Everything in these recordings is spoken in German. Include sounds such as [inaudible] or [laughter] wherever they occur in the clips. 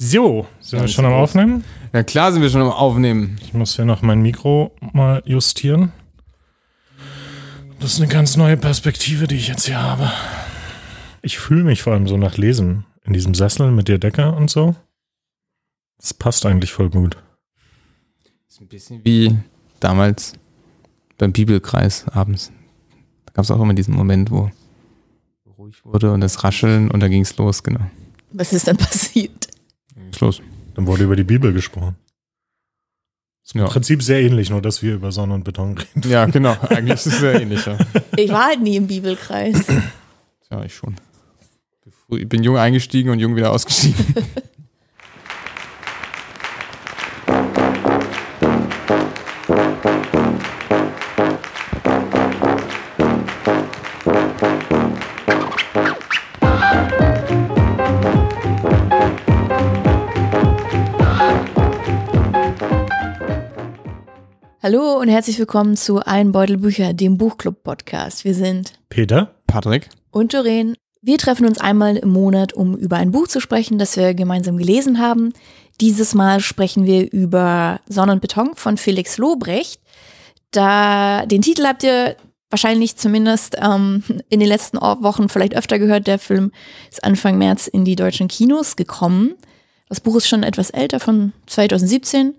So, sind wir schon am. Aufnehmen? Ja, klar sind wir schon am Aufnehmen. Ich muss ja noch mein Mikro mal justieren. Das ist eine ganz neue Perspektive, die ich jetzt hier habe. Ich fühle mich vor allem so nach Lesen in diesem Sessel mit der Decke und so. Das passt eigentlich voll gut. ist ein bisschen wie damals beim Bibelkreis abends. Da gab es auch immer diesen Moment, wo ruhig wurde und das Rascheln und da ging es los, genau. Was ist dann passiert? Ging's los. Dann wurde über die Bibel gesprochen. Im Ja. Prinzip sehr ähnlich, nur dass wir über Sonne und Beton reden. ja, genau. Eigentlich ist es sehr ähnlich. Ja. [laughs] Ich war halt nie im Bibelkreis. ja, ich schon. Ich bin jung eingestiegen und jung wieder ausgestiegen. [laughs] Hallo und herzlich willkommen zu Ein Beutel Bücher, dem Buchclub-Podcast. Wir sind Peter? Patrick? und Doreen. Wir treffen uns einmal im Monat, um über ein Buch zu sprechen, das wir gemeinsam gelesen haben. Dieses Mal sprechen wir über Sonne und Beton von Felix Lobrecht. Da den Titel habt ihr wahrscheinlich zumindest ähm, in den letzten Wochen vielleicht öfter gehört. Der Film ist Anfang März in die deutschen Kinos gekommen. Das Buch ist schon etwas älter, von 2017.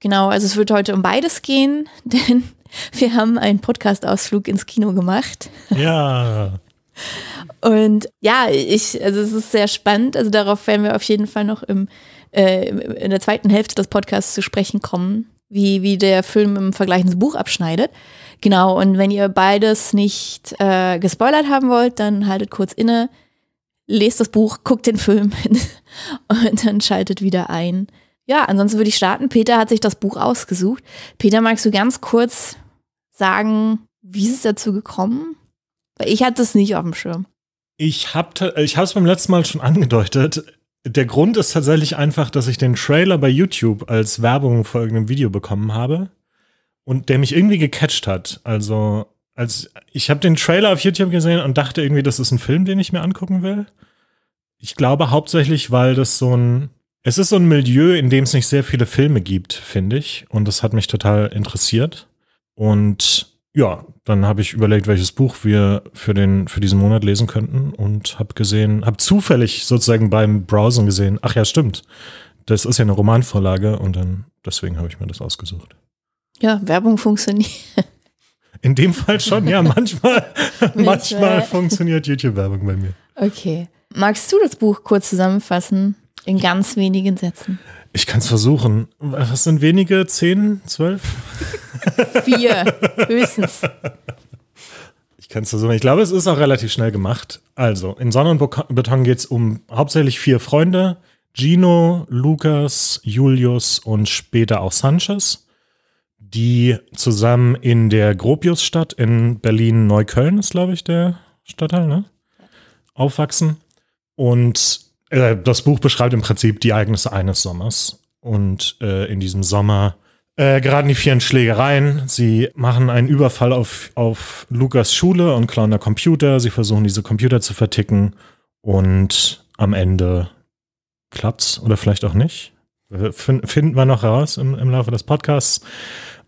Genau, also es wird heute um beides gehen, [laughs] denn wir haben einen Podcast-Ausflug ins Kino gemacht. Ja. [laughs] Und ja, ich, also es ist sehr spannend. Also darauf werden wir auf jeden Fall noch im, äh, in der zweiten Hälfte des Podcasts zu sprechen kommen, wie, wie der Film im Vergleich ins Buch abschneidet. Genau, und wenn ihr beides nicht äh, gespoilert haben wollt, dann haltet kurz inne, lest das Buch, guckt den Film [laughs] und dann schaltet wieder ein. Ja, ansonsten würde ich starten. Peter hat sich das Buch ausgesucht. Peter, magst du ganz kurz sagen, wie ist es dazu gekommen? Weil ich hatte es nicht auf dem Schirm. Ich habe ich es beim letzten Mal schon angedeutet. Der Grund ist tatsächlich einfach, dass ich den Trailer bei YouTube als Werbung vor irgendeinem Video bekommen habe und der mich irgendwie gecatcht hat. Also, als ich habe den Trailer auf YouTube gesehen und dachte irgendwie, das ist ein Film, den ich mir angucken will. Ich glaube hauptsächlich, weil das so ein es ist so ein Milieu, in dem es nicht sehr viele Filme gibt, finde ich, und das hat mich total interessiert. Und ja, dann habe ich überlegt, welches Buch wir für den für diesen Monat lesen könnten und habe gesehen, habe zufällig sozusagen beim Browsen gesehen. Ach ja, stimmt. Das ist ja eine Romanvorlage und dann deswegen habe ich mir das ausgesucht. Ja, Werbung funktioniert. In dem Fall schon, ja, manchmal [laughs] manchmal Manchmal. funktioniert YouTube-Werbung bei mir. Okay. Magst du das Buch kurz zusammenfassen? In ganz wenigen Sätzen. Ich kann es versuchen. Was sind wenige? Zehn, zwölf? Vier, [laughs] höchstens. Ich kann es versuchen. Ich glaube, es ist auch relativ schnell gemacht. Also, in Sonne und Beton geht es um hauptsächlich vier Freunde. Gino, Lukas, Julius und später auch Sanchez, die zusammen in der Gropiusstadt in Berlin-Neukölln, ist glaube ich der Stadtteil, ne? Aufwachsen. Und äh, das Buch beschreibt im Prinzip die Ereignisse eines Sommers. Und äh, in diesem Sommer äh, geraten die vier in Schlägereien. Sie machen einen Überfall auf, auf Lukas Schule und klauen da Computer. Sie versuchen, diese Computer zu verticken. Und am Ende klappt's oder vielleicht auch nicht. Äh, fin- Finden wir noch heraus im, im Laufe des Podcasts.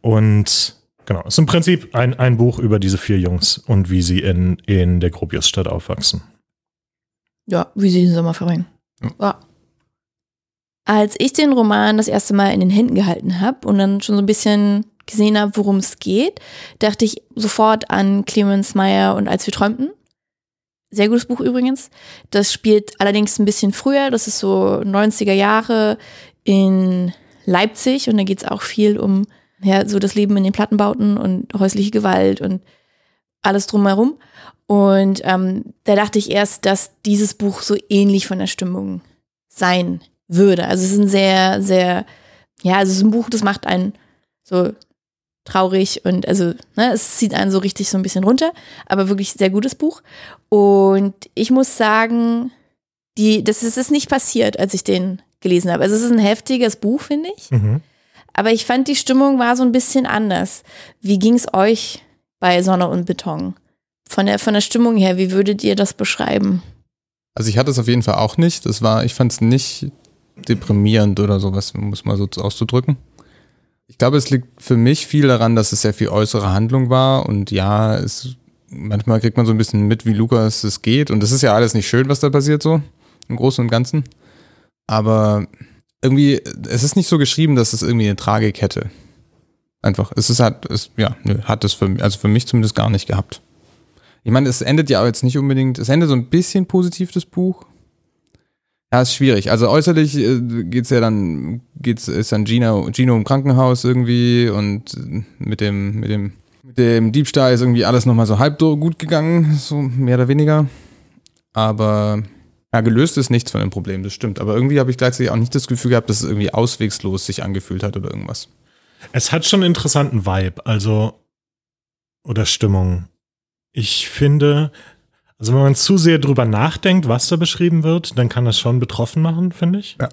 Und genau, es ist im Prinzip ein, ein Buch über diese vier Jungs und wie sie in, in der Gropiusstadt aufwachsen. Ja, wie sie den Sommer verbringen. Ja. Als ich den Roman das erste Mal in den Händen gehalten habe und dann schon so ein bisschen gesehen habe, worum es geht, dachte ich sofort an Clemens Meyer und Als wir träumten. Sehr gutes Buch übrigens. Das spielt allerdings ein bisschen früher. Das ist so 90er Jahre in Leipzig und da geht es auch viel um ja, so das Leben in den Plattenbauten und häusliche Gewalt und alles drumherum. Und ähm, da dachte ich erst, dass dieses Buch so ähnlich von der Stimmung sein würde. Also es ist ein sehr, sehr, ja, also es ist ein Buch, das macht einen so traurig und also, ne, es zieht einen so richtig so ein bisschen runter, aber wirklich sehr gutes Buch. Und ich muss sagen, die, das ist, ist nicht passiert, als ich den gelesen habe. Also es ist ein heftiges Buch, finde ich. Mhm. Aber ich fand, die Stimmung war so ein bisschen anders. Wie ging es euch bei Sonne und Beton? Von der, von der Stimmung her, wie würdet ihr das beschreiben? Also ich hatte es auf jeden Fall auch nicht. Das war, ich fand es nicht deprimierend oder sowas, um es mal so auszudrücken. Ich glaube, es liegt für mich viel daran, dass es sehr viel äußere Handlung war und ja, es, manchmal kriegt man so ein bisschen mit, wie Lukas es geht und das ist ja alles nicht schön, was da passiert so, im Großen und Ganzen. Aber irgendwie, es ist nicht so geschrieben, dass es irgendwie eine Tragik hätte. Einfach, es ist halt, es, ja, nö, hat es für, also für mich zumindest gar nicht gehabt. Ich meine, es endet ja jetzt nicht unbedingt, es endet so ein bisschen positiv, das Buch. Ja, ist schwierig. Also äußerlich äh, geht's ja dann, geht's, ist dann Gino, Gino im Krankenhaus irgendwie und mit dem, mit dem, mit dem Diebstahl ist irgendwie alles nochmal so halb gut gegangen, so mehr oder weniger. Aber ja, gelöst ist nichts von dem Problem, das stimmt. Aber irgendwie habe ich gleichzeitig auch nicht das Gefühl gehabt, dass es irgendwie auswegslos sich angefühlt hat oder irgendwas. Es hat schon einen interessanten Vibe, also oder Stimmung. Ich finde, also wenn man zu sehr drüber nachdenkt, was da beschrieben wird, dann kann das schon betroffen machen, finde ich. Ja.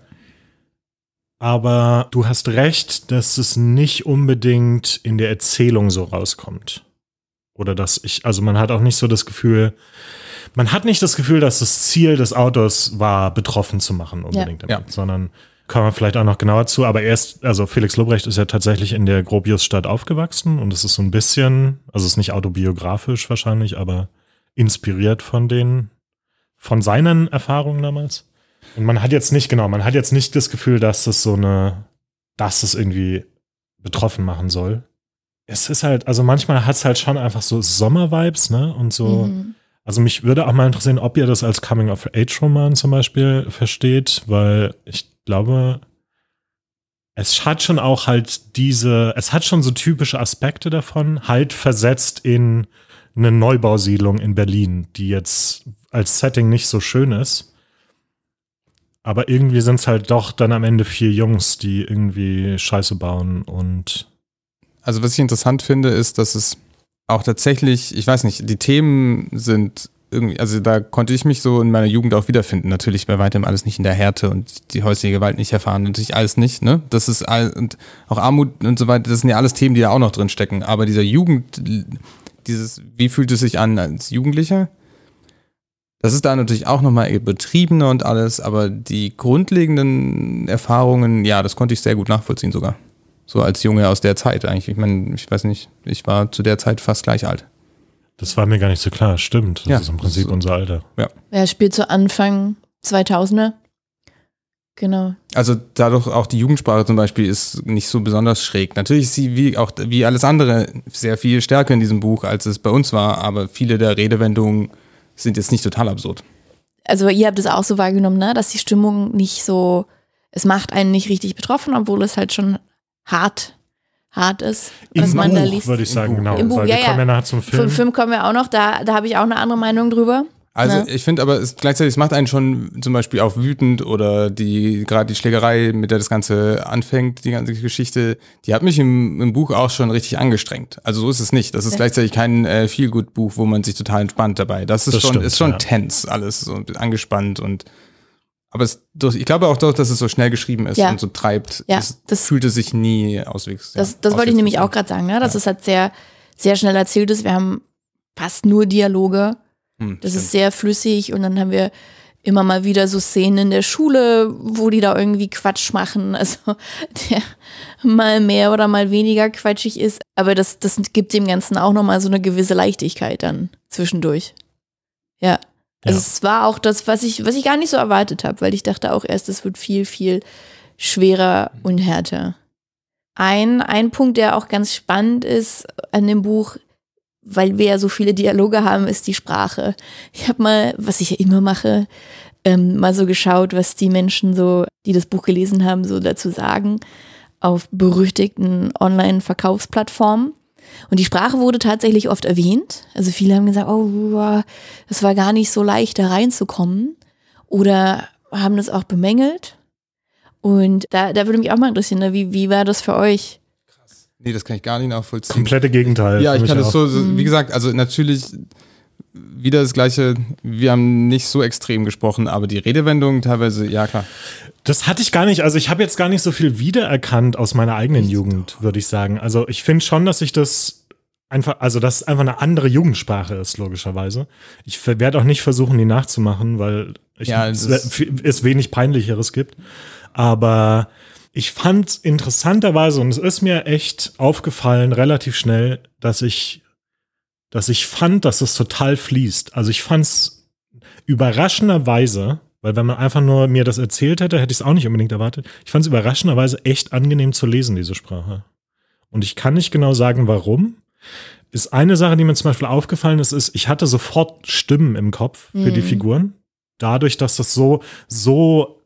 Aber du hast recht, dass es nicht unbedingt in der Erzählung so rauskommt. Oder dass ich, also man hat auch nicht so das Gefühl, man hat nicht das Gefühl, dass das Ziel des Autors war, betroffen zu machen unbedingt, Ja. damit, sondern kommen wir vielleicht auch noch genauer zu. Aber erst, also Felix Lobrecht ist ja tatsächlich in der Gropiusstadt aufgewachsen und es ist so ein bisschen, also es ist nicht autobiografisch wahrscheinlich, aber inspiriert von den, von seinen Erfahrungen damals. Und man hat jetzt nicht, genau, man hat jetzt nicht das Gefühl, dass das so eine, dass es irgendwie betroffen machen soll. Es ist halt, also manchmal hat es halt schon einfach so Sommervibes, ne? Und so, Mhm. also mich würde auch mal interessieren, ob ihr das als Coming-of-Age-Roman zum Beispiel versteht, weil ich glaube, es hat schon auch halt diese, es hat schon so typische Aspekte davon, halt versetzt in eine Neubausiedlung in Berlin, die jetzt als Setting nicht so schön ist. Aber irgendwie sind es halt doch dann am Ende vier Jungs, die irgendwie Scheiße bauen und Also was ich interessant finde, ist, dass es auch tatsächlich, ich weiß nicht, die Themen sind irgendwie, also da konnte ich mich so in meiner Jugend auch wiederfinden. Natürlich bei weitem alles nicht in der Härte und die häusliche Gewalt nicht erfahren, natürlich alles nicht, ne? Das ist all, und auch Armut und so weiter, das sind ja alles Themen, die da auch noch drin stecken. Aber dieser Jugend, dieses, wie fühlt es sich an als Jugendlicher? Das ist da natürlich auch nochmal betriebener und alles, aber die grundlegenden Erfahrungen, ja, das konnte ich sehr gut nachvollziehen sogar. So als Junge aus der Zeit eigentlich. Ich meine, ich weiß nicht, ich war zu der Zeit fast gleich alt. Das war mir gar nicht so klar. Stimmt, das Ja, ist im Prinzip ist- unser Alter. Er spielt zu Anfang 2000er. Genau. Also dadurch auch die Jugendsprache zum Beispiel ist nicht so besonders schräg. Natürlich ist sie wie auch wie alles andere sehr viel stärker in diesem Buch, als es bei uns war, aber viele der Redewendungen sind jetzt nicht total absurd. Also ihr habt es auch so wahrgenommen, ne? dass die Stimmung nicht so, es macht einen nicht richtig betroffen, obwohl es halt schon hart, hart ist, was Im man da Buch, liest. würde ich sagen, genau. Im Buch, weil ja, wir kommen ja nachher zum Zum Film. Film kommen wir auch noch, da, da habe ich auch eine andere Meinung drüber. Also Ja. ich finde aber, es, gleichzeitig es macht einen schon zum Beispiel auch wütend oder die gerade die Schlägerei, mit der das Ganze anfängt, die ganze Geschichte, die hat mich im, im Buch auch schon richtig angestrengt. Also so ist es nicht. Das ist Ja. gleichzeitig kein äh, Feelgood-Buch, wo man sich total entspannt dabei. Das ist Das schon, stimmt, ist schon ja. tense alles, so angespannt und aber es, ich glaube auch doch, dass es so schnell geschrieben ist Ja. und so treibt. Ja, es das- fühlte sich nie auswegs. Das, das wollte ich nämlich auch gerade sagen, ne? dass Ja. es halt sehr, sehr schnell erzählt ist. Wir haben fast nur Dialoge. Hm, Das stimmt. ist sehr flüssig und dann haben wir immer mal wieder so Szenen in der Schule, wo die da irgendwie Quatsch machen, [laughs] also der mal mehr oder mal weniger quatschig ist, aber das, das gibt dem Ganzen auch nochmal so eine gewisse Leichtigkeit dann zwischendurch. Ja. Also Ja. es war auch das, was ich, was ich gar nicht so erwartet habe, weil ich dachte auch erst, es wird viel, viel schwerer und härter. Ein, ein Punkt, der auch ganz spannend ist an dem Buch, weil wir ja so viele Dialoge haben, ist die Sprache. Ich habe mal, was ich ja immer mache, ähm, mal so geschaut, was die Menschen so, die das Buch gelesen haben, so dazu sagen, auf berüchtigten Online-Verkaufsplattformen. Und die Sprache wurde tatsächlich oft erwähnt. Also viele haben gesagt, oh, das war gar nicht so leicht, da reinzukommen. Oder haben das auch bemängelt. Und da, da würde mich auch mal interessieren, ne, wie, wie war das für euch? Nee, das kann ich gar nicht nachvollziehen. Komplette Gegenteil. Ja, ich kann das so, so Mhm. wie gesagt, also natürlich wieder das gleiche, wir haben nicht so extrem gesprochen, aber die Redewendungen teilweise, ja klar. Das hatte ich gar nicht. Also ich habe jetzt gar nicht so viel wiedererkannt aus meiner eigenen Jugend, würde ich sagen. Also ich finde schon, dass ich das einfach, also dass es einfach eine andere Jugendsprache ist, logischerweise. Ich werde auch nicht versuchen, die nachzumachen, weil ich, Ja, es, es wenig peinlicheres gibt. Aber ich fand interessanterweise, und es ist mir echt aufgefallen, relativ schnell, dass ich, dass ich fand, dass es total fließt. Also ich fand es überraschenderweise, weil wenn man einfach nur mir das erzählt hätte, hätte ich es auch nicht unbedingt erwartet. Ich fand es überraschenderweise echt angenehm zu lesen, diese Sprache. Und ich kann nicht genau sagen, warum. Ist eine Sache, die mir zum Beispiel aufgefallen ist, ist, ich hatte sofort Stimmen im Kopf für die Mhm. Figuren. Dadurch, dass das so, so,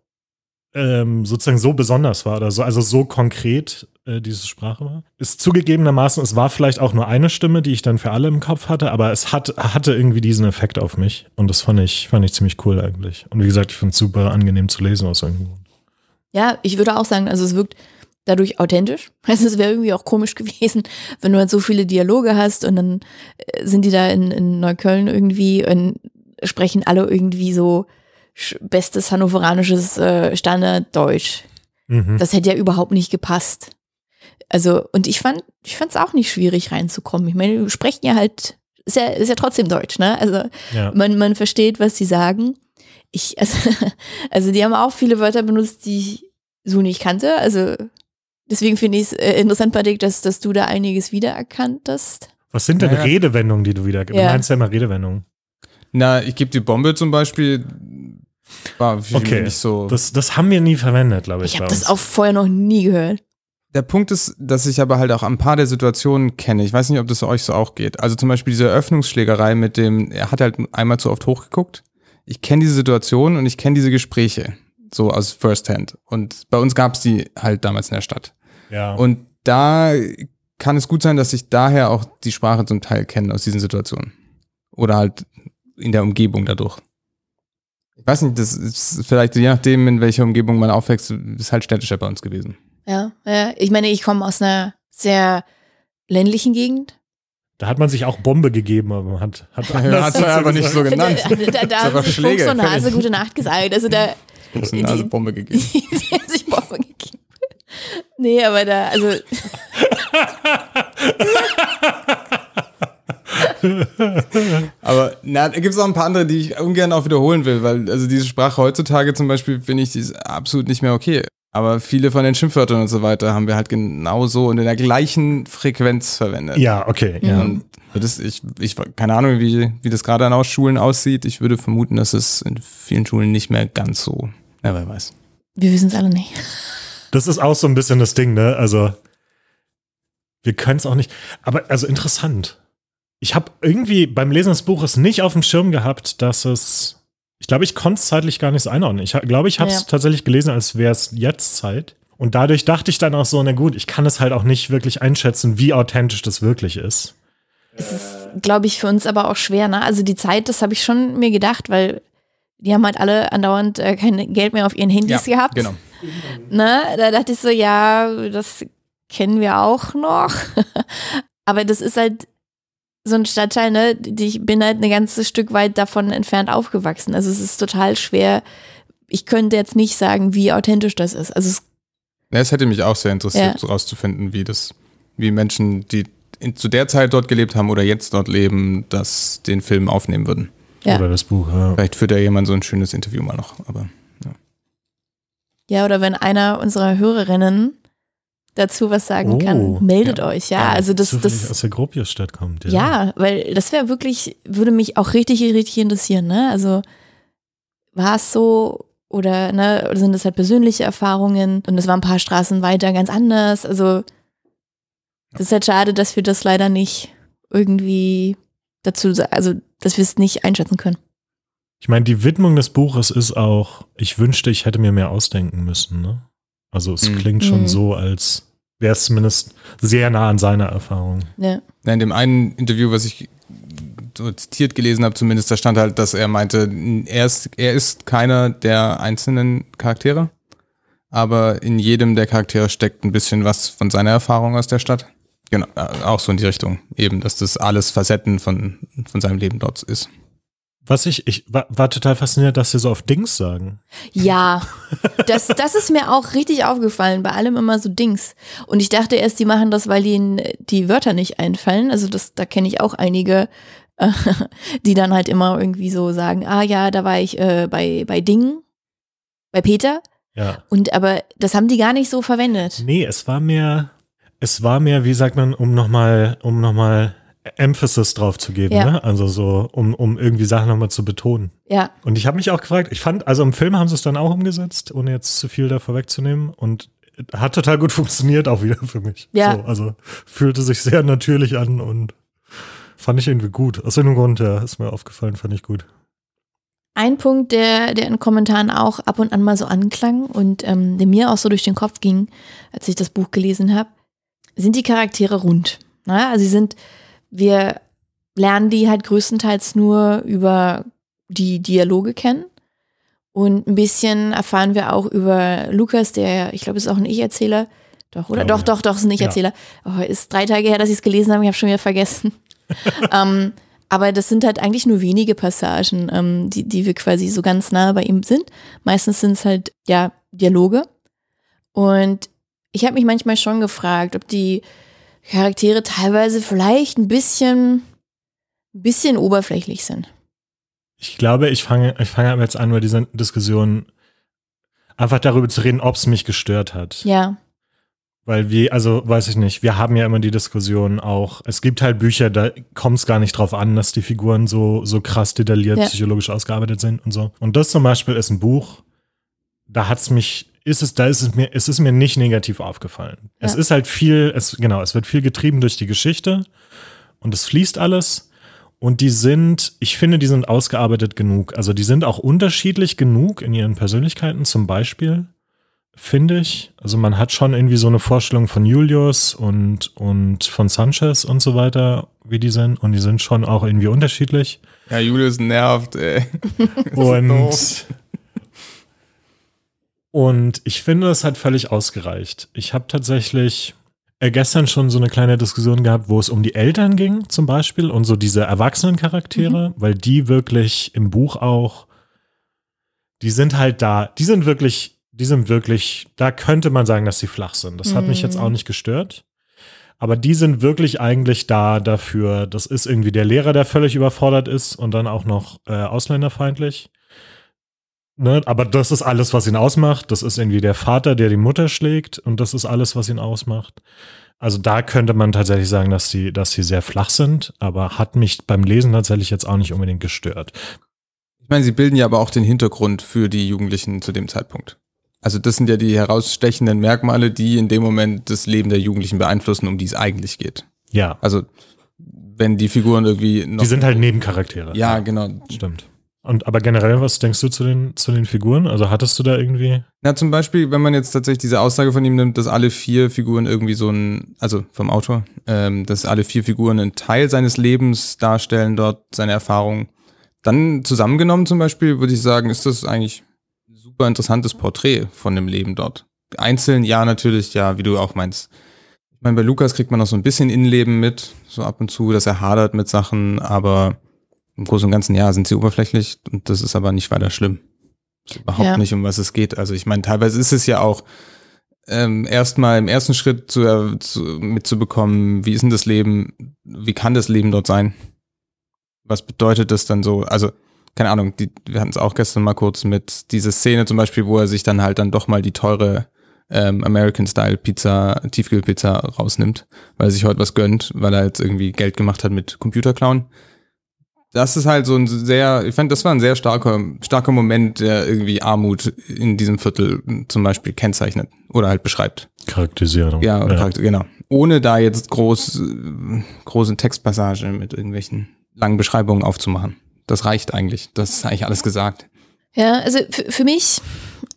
ähm, sozusagen so besonders war oder so, also so konkret äh, diese Sprache war. Ist zugegebenermaßen, es war vielleicht auch nur eine Stimme, die ich dann für alle im Kopf hatte, aber es hat, hatte irgendwie diesen Effekt auf mich. Und das fand ich, fand ich ziemlich cool eigentlich. Und wie gesagt, ich finde es super angenehm zu lesen aus irgendeinem Grund. Ja, ich würde auch sagen, also es wirkt dadurch authentisch. [laughs] Also es wäre irgendwie auch komisch gewesen, wenn du halt so viele Dialoge hast und dann äh, sind die da in, in Neukölln irgendwie und sprechen alle irgendwie so bestes hannoveranisches äh, Standarddeutsch. Mhm. Das hätte ja überhaupt nicht gepasst. Also, und ich fand, ich fand es auch nicht schwierig reinzukommen. Ich meine, wir sprechen ja halt, ist ja, ist ja trotzdem Deutsch, ne? Also ja. man, man versteht, was sie sagen. Ich, [laughs] also, also die haben auch viele Wörter benutzt, die ich so nicht kannte. Also deswegen finde ich es äh, interessant, Patrick, dass, dass du da einiges wiedererkannt hast. Was sind denn Naja. Redewendungen, die du wieder, du Ja. meinst ja immer Redewendungen. Na, ich gebe die Bombe zum Beispiel. War Okay, nicht so. Das, das haben wir nie verwendet, glaube ich. Ich habe das auch vorher noch nie gehört. Der Punkt ist, dass ich aber halt auch ein paar der Situationen kenne. Ich weiß nicht, ob das euch so auch geht. Also zum Beispiel diese Eröffnungsschlägerei mit dem, er hat halt einmal zu oft hochgeguckt. Ich kenne diese Situation und ich kenne diese Gespräche. So aus First Hand. Und bei uns gab es die halt damals in der Stadt. Ja. Und da kann es gut sein, dass ich daher auch die Sprache zum Teil kenne aus diesen Situationen. Oder halt in der Umgebung dadurch. Ich weiß nicht, das ist vielleicht je nachdem, in welcher Umgebung man aufwächst, ist halt städtischer bei uns gewesen. Ja, ja. Ich meine, ich komme aus einer sehr ländlichen Gegend. da hat man sich auch Bombe gegeben, aber man hat, hat [laughs] Ja, hat's ja aber nicht so Da, genannt. [laughs] da, da, da haben sich Schläge, Fuchs und Hase gute Nacht gesagt. Also da, Ist eine Nase Bombe [laughs] gegeben. die haben sich Bombe gegeben. Nee, aber da, also Aber na, da gibt es auch ein paar andere, die ich ungern auch wiederholen will, weil also diese Sprache heutzutage zum Beispiel finde ich, die ist absolut nicht mehr okay. Aber viele von den Schimpfwörtern und so weiter haben wir halt genauso und in der gleichen Frequenz verwendet. Ja, okay. Ja. Und das, ich, ich, keine Ahnung, wie, wie das gerade an Schulen aussieht. Ich würde vermuten, dass es in vielen Schulen nicht mehr ganz so, ja, wer weiß. wir wissen es alle nicht. Das ist auch so ein bisschen das Ding, ne? Also, wir können es auch nicht. Aber, also interessant. Ich habe irgendwie beim Lesen des Buches nicht auf dem Schirm gehabt, dass es. Ich glaube, ich konnte es zeitlich gar nicht so einordnen. Ich glaube, ich habe es Ja. tatsächlich gelesen, als wäre es jetzt Zeit. Und dadurch dachte ich dann auch so, na gut, ich kann es halt auch nicht wirklich einschätzen, wie authentisch das wirklich ist. Es ist, glaube ich, für uns aber auch schwer, ne? Also die Zeit, das habe ich schon mir gedacht, weil die haben halt alle andauernd äh, kein Geld mehr auf ihren Handys gehabt. Genau. Ne? Da dachte ich so, ja, das kennen wir auch noch. [laughs] aber das ist halt so ein Stadtteil, ne? die- Ich bin halt ein ganzes Stück weit davon entfernt aufgewachsen. Also es ist total schwer. Ich könnte jetzt nicht sagen, wie authentisch das ist. Also es, Ja, es hätte mich auch sehr interessiert, Ja. so rauszufinden, wie das, wie Menschen, die in, zu der Zeit dort gelebt haben oder jetzt dort leben, das den Film aufnehmen würden. Ja. Oder das Buch. Ja. Vielleicht führt ja jemand so ein schönes Interview mal noch, aber ja, oder wenn einer unserer Hörerinnen dazu was sagen Oh, kann, meldet ja. euch. Ja, Ja, also das, Zufällig das aus der Gropiusstadt kommt. Ja. Ja, weil das wäre wirklich, würde mich auch richtig, richtig interessieren, ne? Also war es so oder ne, oder sind das halt persönliche Erfahrungen und es war ein paar Straßen weiter ganz anders. Also das ist halt schade, dass wir das leider nicht irgendwie dazu, also dass wir es nicht einschätzen können. Ich meine, die Widmung des Buches ist auch, ich wünschte, ich hätte mir mehr ausdenken müssen. Ne? Also es Mhm. klingt schon Mhm. so, als wäre es zumindest sehr nah an seiner Erfahrung. Ja. In dem einen Interview, was ich so zitiert gelesen habe, zumindest, da stand halt, dass er meinte, er ist, er ist keiner der einzelnen Charaktere, aber in jedem der Charaktere steckt ein bisschen was von seiner Erfahrung aus der Stadt. Genau, äh, auch so in die Richtung. Eben, dass das alles Facetten von, von seinem Leben dort ist. Was ich, ich war, war total fasziniert, dass sie so auf Dings sagen. Ja, das, das ist mir auch richtig aufgefallen. Bei allem immer so Dings. Und ich dachte erst, die machen das, weil ihnen die Wörter nicht einfallen. Also das, da kenne ich auch einige, äh, [laughs] die dann halt immer irgendwie so sagen, ah ja, da war ich äh, bei, bei Ding, bei Peter. Ja. Und aber das haben die gar nicht so verwendet. Nee, es war mehr, es war mehr, wie sagt man, um nochmal, um nochmal Emphasis drauf zu geben, Ja. ne? Also so, um, um irgendwie Sachen nochmal zu betonen. Ja, Und ich habe mich auch gefragt, ich fand, also im Film haben sie es dann auch umgesetzt, ohne jetzt zu viel da vorwegzunehmen. Und hat total gut [laughs] funktioniert auch wieder für mich. Ja. So, also fühlte sich sehr natürlich an und fand ich irgendwie gut. Aus irgendeinem Grund, ja, ist mir aufgefallen, fand ich gut. Ein Punkt, der, der in Kommentaren auch ab und an mal so anklang und ähm, der mir auch so durch den Kopf ging, als ich das Buch gelesen habe, sind die Charaktere rund. Na, also sie sind, wir lernen die halt größtenteils nur über die Dialoge kennen. Und ein bisschen erfahren wir auch über Lukas, der, ich glaube, ist auch ein Ich-Erzähler. Doch, oder? Glaube, doch, ja. doch, doch, ist ein Ich-Erzähler. Oh, ist drei Tage her, dass ich es gelesen habe, ich habe schon wieder vergessen. [laughs] ähm, aber das sind halt eigentlich nur wenige Passagen, ähm, die, die wir quasi so ganz nah bei ihm sind. Meistens sind es halt, ja, Dialoge. Und ich habe mich manchmal schon gefragt, ob die Charaktere teilweise vielleicht ein bisschen, ein bisschen oberflächlich sind. Ich glaube, ich fange, ich fange aber jetzt an, bei dieser Diskussion einfach darüber zu reden, ob es mich gestört hat. Ja, Weil wir, also weiß ich nicht, wir haben ja immer die Diskussion auch, es gibt halt Bücher, da kommt es gar nicht drauf an, dass die Figuren so, so krass detailliert Ja. psychologisch ausgearbeitet sind und so. Und das zum Beispiel ist ein Buch, da hat's mich, ist es, da ist es mir, es ist mir nicht negativ aufgefallen. Es Ja. ist halt viel, es, genau, es wird viel getrieben durch die Geschichte und es fließt alles. Und die sind, ich finde, die sind ausgearbeitet genug. Also die sind auch unterschiedlich genug in ihren Persönlichkeiten zum Beispiel finde ich. Also man hat schon irgendwie so eine Vorstellung von Julius und, und von Sanchez und so weiter, wie die sind. Und die sind schon auch irgendwie unterschiedlich. Ja, Julius nervt, ey. [laughs] Und. Und ich finde, das hat völlig ausgereicht. Ich habe tatsächlich äh, gestern schon so eine kleine Diskussion gehabt, wo es um die Eltern ging zum Beispiel und so diese Erwachsenencharaktere, weil die wirklich im Buch auch, die sind halt da, die sind wirklich, die sind wirklich, da könnte man sagen, dass sie flach sind. Das hat mich jetzt Mhm. auch nicht gestört. Aber die sind wirklich eigentlich da dafür, das ist irgendwie der Lehrer, der völlig überfordert ist und dann auch noch äh, ausländerfeindlich. Ne? Aber das ist alles, was ihn ausmacht. Das ist irgendwie der Vater, der die Mutter schlägt und das ist alles, was ihn ausmacht. Also da könnte man tatsächlich sagen, dass sie, dass sie sehr flach sind, aber hat mich beim Lesen tatsächlich jetzt auch nicht unbedingt gestört. Ich meine, sie bilden ja aber auch den Hintergrund für die Jugendlichen zu dem Zeitpunkt. Also das sind ja die herausstechenden Merkmale, die in dem Moment das Leben der Jugendlichen beeinflussen, um die es eigentlich geht. Ja, Also wenn die Figuren irgendwie noch die sind halt Nebencharaktere. ja genau. Stimmt. Und aber generell, was denkst du zu den, zu den Figuren? Also hattest du da irgendwie. Na zum Beispiel, wenn man jetzt tatsächlich diese Aussage von ihm nimmt, dass alle vier Figuren irgendwie so ein, also vom Autor, ähm, dass alle vier Figuren einen Teil seines Lebens darstellen, dort seine Erfahrungen. Dann zusammengenommen zum Beispiel, würde ich sagen, ist das eigentlich ein super interessantes Porträt von dem Leben dort. Einzeln, ja, natürlich, ja, wie du auch meinst. Ich meine, bei Lukas kriegt man noch so ein bisschen Innenleben mit, so ab und zu, dass er hadert mit Sachen, aber im Großen und Ganzen, ja, sind sie oberflächlich und das ist aber nicht weiter schlimm. Ist überhaupt Ja. nicht, um was es geht. Also ich meine, teilweise ist es ja auch ähm, erstmal im ersten Schritt zu, äh, zu, mitzubekommen, wie ist denn das Leben, wie kann das Leben dort sein? Was bedeutet das dann so? Also, keine Ahnung, die, wir hatten es auch gestern mal kurz mit dieser Szene zum Beispiel, wo er sich dann halt dann doch mal die teure ähm, American-Style-Pizza, Tiefkühlpizza rausnimmt, weil er sich heute was gönnt, weil er jetzt irgendwie Geld gemacht hat mit Computerklauen. Das ist halt so ein sehr, ich fand, das war ein sehr starker, starker Moment, der irgendwie Armut in diesem Viertel zum Beispiel kennzeichnet oder halt beschreibt. Charakterisierung. Ja, oder Charakter- genau. Ohne da jetzt groß, große Textpassage mit irgendwelchen langen Beschreibungen aufzumachen. Das reicht eigentlich. Das ist eigentlich alles gesagt. Ja, also für, mich,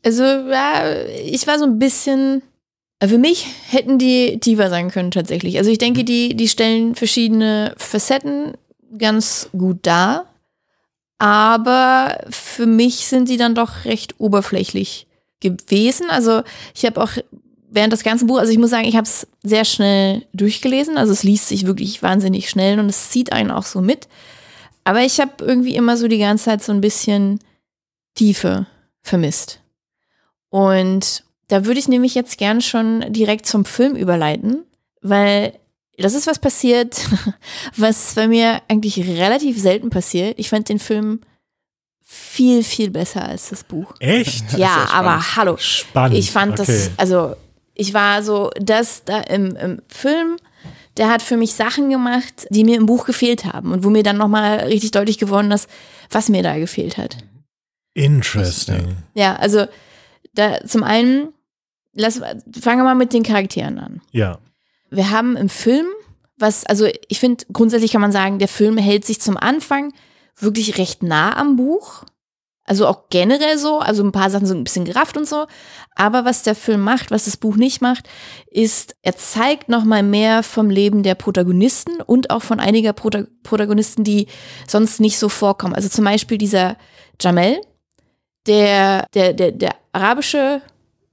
also ja, ich war so ein bisschen, äh, für mich hätten die tiefer sein können tatsächlich. Also ich denke, die, die stellen verschiedene Facetten ganz gut dar, aber für mich sind sie dann doch recht oberflächlich gewesen. Also ich habe auch während des ganzen Buches, also ich muss sagen, ich habe es sehr schnell durchgelesen. Also es liest sich wirklich wahnsinnig schnell und es zieht einen auch so mit. Aber ich habe irgendwie immer so die ganze Zeit so ein bisschen Tiefe vermisst. Und da würde ich nämlich jetzt gern schon direkt zum Film überleiten, weil das ist was passiert, [laughs] was bei mir eigentlich relativ selten passiert. Ich fand den Film viel, viel besser als das Buch. Echt? Ja, aber hallo. Spannend. Ich fand okay. das, also ich war so, das da im, im Film, der hat für mich Sachen gemacht, die mir im Buch gefehlt haben und wo mir dann nochmal richtig deutlich geworden ist, was mir da gefehlt hat. Interesting. Ja, also da zum einen, lass, fangen wir mal mit den Charakteren an. Ja. Wir haben im Film, was, also ich finde, grundsätzlich kann man sagen, der Film hält sich zum Anfang wirklich recht nah am Buch. Also auch generell so, also ein paar Sachen sind ein bisschen gerafft und so. Aber was der Film macht, was das Buch nicht macht, ist, er zeigt nochmal mehr vom Leben der Protagonisten und auch von einiger Prota Protagonisten, die sonst nicht so vorkommen. Also zum Beispiel dieser Jamel, der, der, der, der arabische,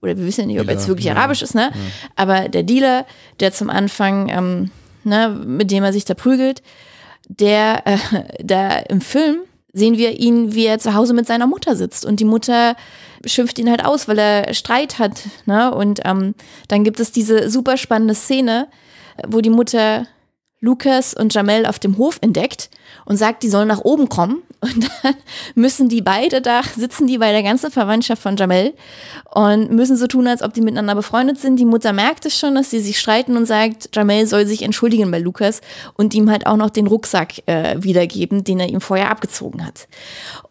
oder wir wissen ja nicht, ob er jetzt Dealer, wirklich ja. arabisch ist, ne? Aber der Dealer, der zum Anfang, ähm, ne, mit dem er sich da prügelt, der, äh, [laughs] da im Film sehen wir ihn, wie er zu Hause mit seiner Mutter sitzt und die Mutter schimpft ihn halt aus, weil er Streit hat, ne? Und ähm, dann gibt es diese super spannende Szene, wo die Mutter Lukas und Jamel auf dem Hof entdeckt und sagt, die sollen nach oben kommen. Und dann [laughs] müssen die beide da, sitzen die bei der ganzen Verwandtschaft von Jamel und müssen so tun, als ob die miteinander befreundet sind. Die Mutter merkt es schon, dass sie sich streiten und sagt, Jamel soll sich entschuldigen bei Lukas und ihm halt auch noch den Rucksack äh, wiedergeben, den er ihm vorher abgezogen hat.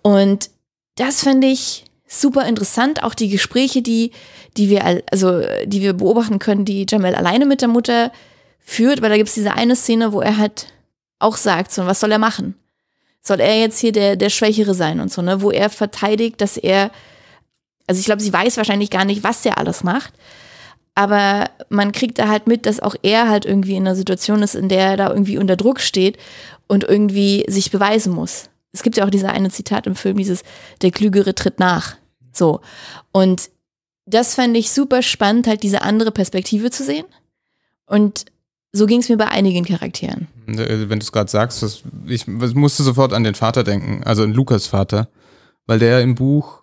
Und das finde ich super interessant. Auch die Gespräche, die, die wir, al- also, die wir beobachten können, die Jamel alleine mit der Mutter führt, weil da gibt es diese eine Szene, wo er halt auch sagt, so, was soll er machen? Soll er jetzt hier der, der Schwächere sein und so, ne? Wo er verteidigt, dass er, also ich glaube, sie weiß wahrscheinlich gar nicht, was der alles macht. Aber man kriegt da halt mit, dass auch er halt irgendwie in einer Situation ist, in der er da irgendwie unter Druck steht und irgendwie sich beweisen muss. Es gibt ja auch diese eine Zitat im Film, dieses, der Klügere tritt nach. So. Und das fände ich super spannend, halt diese andere Perspektive zu sehen. Und so ging es mir bei einigen Charakteren. Äh, Wenn du es gerade sagst, das, ich musste sofort an den Vater denken, also an Lukas Vater, weil der im Buch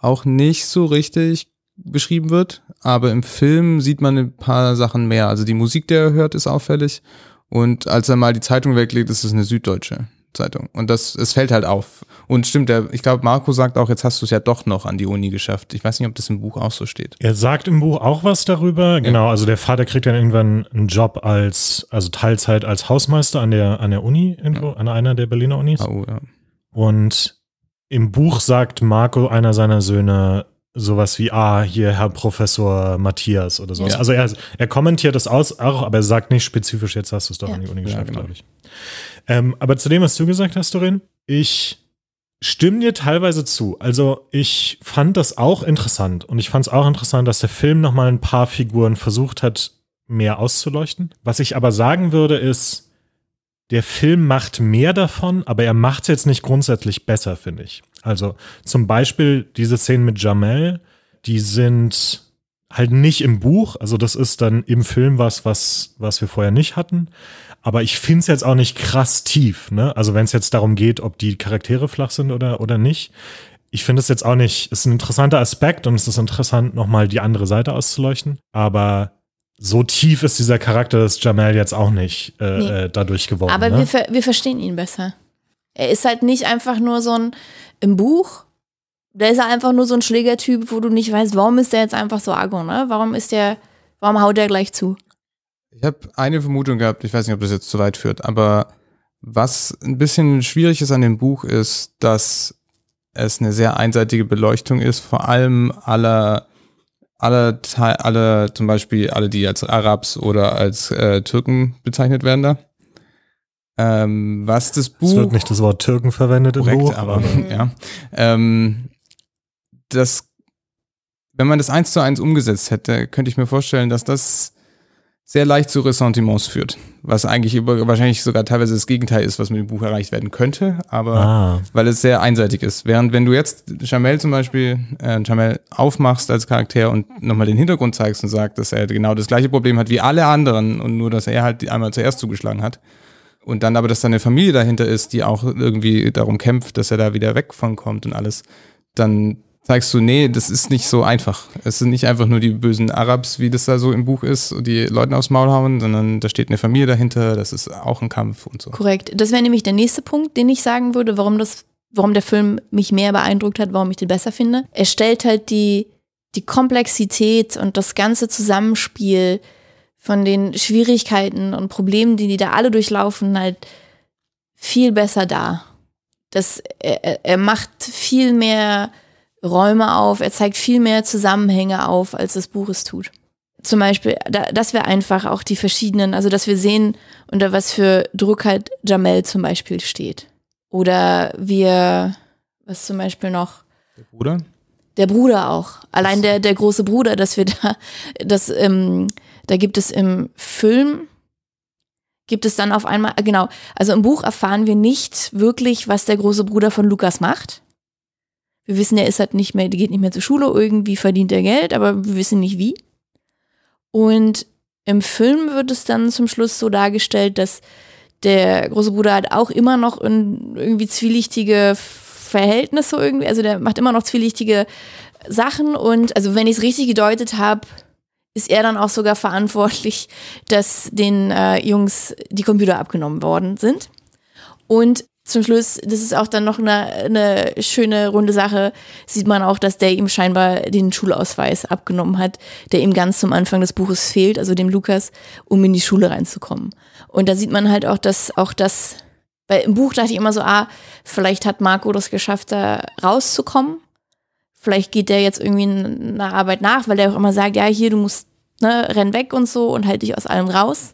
auch nicht so richtig beschrieben wird, aber im Film sieht man ein paar Sachen mehr. Also die Musik, die er hört, ist auffällig und als er mal die Zeitung weglegt, ist es eine süddeutsche Zeitung und das es fällt halt auf. Und stimmt, der, ich glaube, Marco sagt auch, jetzt hast du es ja doch noch an die Uni geschafft. Ich weiß nicht, ob das im Buch auch so steht. Er sagt im Buch auch was darüber. Genau, also der Vater kriegt dann irgendwann einen Job als, also Teilzeit als Hausmeister an der, an der Uni, irgendwo, an einer der Berliner Unis. Oh, ja. Und im Buch sagt Marco, einer seiner Söhne, sowas wie, ah, hier Herr Professor Matthias oder sowas. Ja. Also er, er kommentiert das aus, auch, aber er sagt nicht spezifisch, jetzt hast du es doch Ja. an die Uni Ja, geschafft, genau. glaube ich. Ähm, aber zu dem, was du gesagt hast, Dorin, ich stimme dir teilweise zu. Also ich fand das auch interessant und ich fand es auch interessant, dass der Film noch mal ein paar Figuren versucht hat, mehr auszuleuchten. Was ich aber sagen würde, ist, der Film macht mehr davon, aber er macht es jetzt nicht grundsätzlich besser, finde ich. Also zum Beispiel diese Szenen mit Jamel, die sind halt nicht im Buch. Also das ist dann im Film was, was, was wir vorher nicht hatten. Aber ich finde es jetzt auch nicht krass tief. Ne? Also wenn es jetzt darum geht, ob die Charaktere flach sind oder, oder nicht. Ich finde es jetzt auch nicht, ist ein interessanter Aspekt und es ist interessant, nochmal die andere Seite auszuleuchten. Aber so tief ist dieser Charakter des Jamel jetzt auch nicht äh, Nee. äh, dadurch geworden. Aber ne? wir, ver wir verstehen ihn besser. Er ist halt nicht einfach nur so ein im Buch. Da ist er einfach nur so ein Schlägertyp, wo du nicht weißt, warum ist der jetzt einfach so aggro, ne? Warum ist der, warum haut der gleich zu? Ich habe eine Vermutung gehabt, ich weiß nicht, ob das jetzt zu weit führt, aber was ein bisschen schwierig ist an dem Buch ist, dass es eine sehr einseitige Beleuchtung ist, vor allem aller, aller, alle, zum Beispiel alle, die als Arabs oder als äh, Türken bezeichnet werden da. Ähm, was das Buch es wird nicht das Wort Türken verwendet im korrekt, Buch, aber [laughs] ja. Ähm, das, wenn man das eins zu eins umgesetzt hätte, könnte ich mir vorstellen, dass das sehr leicht zu Ressentiments führt. Was eigentlich über, wahrscheinlich sogar teilweise das Gegenteil ist, was mit dem Buch erreicht werden könnte, aber Ah, weil es sehr einseitig ist. Während wenn du jetzt Jamel zum Beispiel, äh, Jamel aufmachst als Charakter und nochmal den Hintergrund zeigst und sagst, dass er genau das gleiche Problem hat wie alle anderen und nur, dass er halt einmal zuerst zugeschlagen hat. Und dann aber, dass da eine Familie dahinter ist, die auch irgendwie darum kämpft, dass er da wieder weg von kommt und alles, dann zeigst du, nee, das ist nicht so einfach. Es sind nicht einfach nur die bösen Arabs, wie das da so im Buch ist, die Leuten aufs Maul hauen, sondern da steht eine Familie dahinter, das ist auch ein Kampf und so. Korrekt. Das wäre nämlich der nächste Punkt, den ich sagen würde, warum das warum der Film mich mehr beeindruckt hat, warum ich den besser finde. Er stellt halt die, die Komplexität und das ganze Zusammenspiel von den Schwierigkeiten und Problemen, die die da alle durchlaufen, halt viel besser dar. Das, er, er macht viel mehr Räume auf, er zeigt viel mehr Zusammenhänge auf, als das Buch es tut. Zum Beispiel, dass wir einfach auch die verschiedenen, also dass wir sehen, unter was für Druck halt Jamel zum Beispiel steht. Oder wir, was zum Beispiel noch? Der Bruder? Der Bruder auch. Allein der, der große Bruder, dass wir da, das, ähm, da gibt es im Film, gibt es dann auf einmal, genau, also im Buch erfahren wir nicht wirklich, was der große Bruder von Lukas macht. Wir wissen, er ist halt nicht mehr, geht nicht mehr zur Schule, irgendwie verdient er Geld, aber wir wissen nicht wie. Und im Film wird es dann zum Schluss so dargestellt, dass der große Bruder hat auch immer noch in irgendwie zwielichtige Verhältnisse irgendwie, also der macht immer noch zwielichtige Sachen und also wenn ich es richtig gedeutet habe, ist er dann auch sogar verantwortlich, dass den äh, Jungs die Computer abgenommen worden sind. Und zum Schluss, das ist auch dann noch eine, eine schöne runde Sache, sieht man auch, dass der ihm scheinbar den Schulausweis abgenommen hat, der ihm ganz zum Anfang des Buches fehlt, also dem Lukas, um in die Schule reinzukommen. Und da sieht man halt auch, dass auch das, weil im Buch dachte ich immer so, ah, vielleicht hat Marco das geschafft, da rauszukommen. Vielleicht geht der jetzt irgendwie einer Arbeit nach, weil der auch immer sagt, ja, hier, du musst, ne, renn weg und so und halt dich aus allem raus.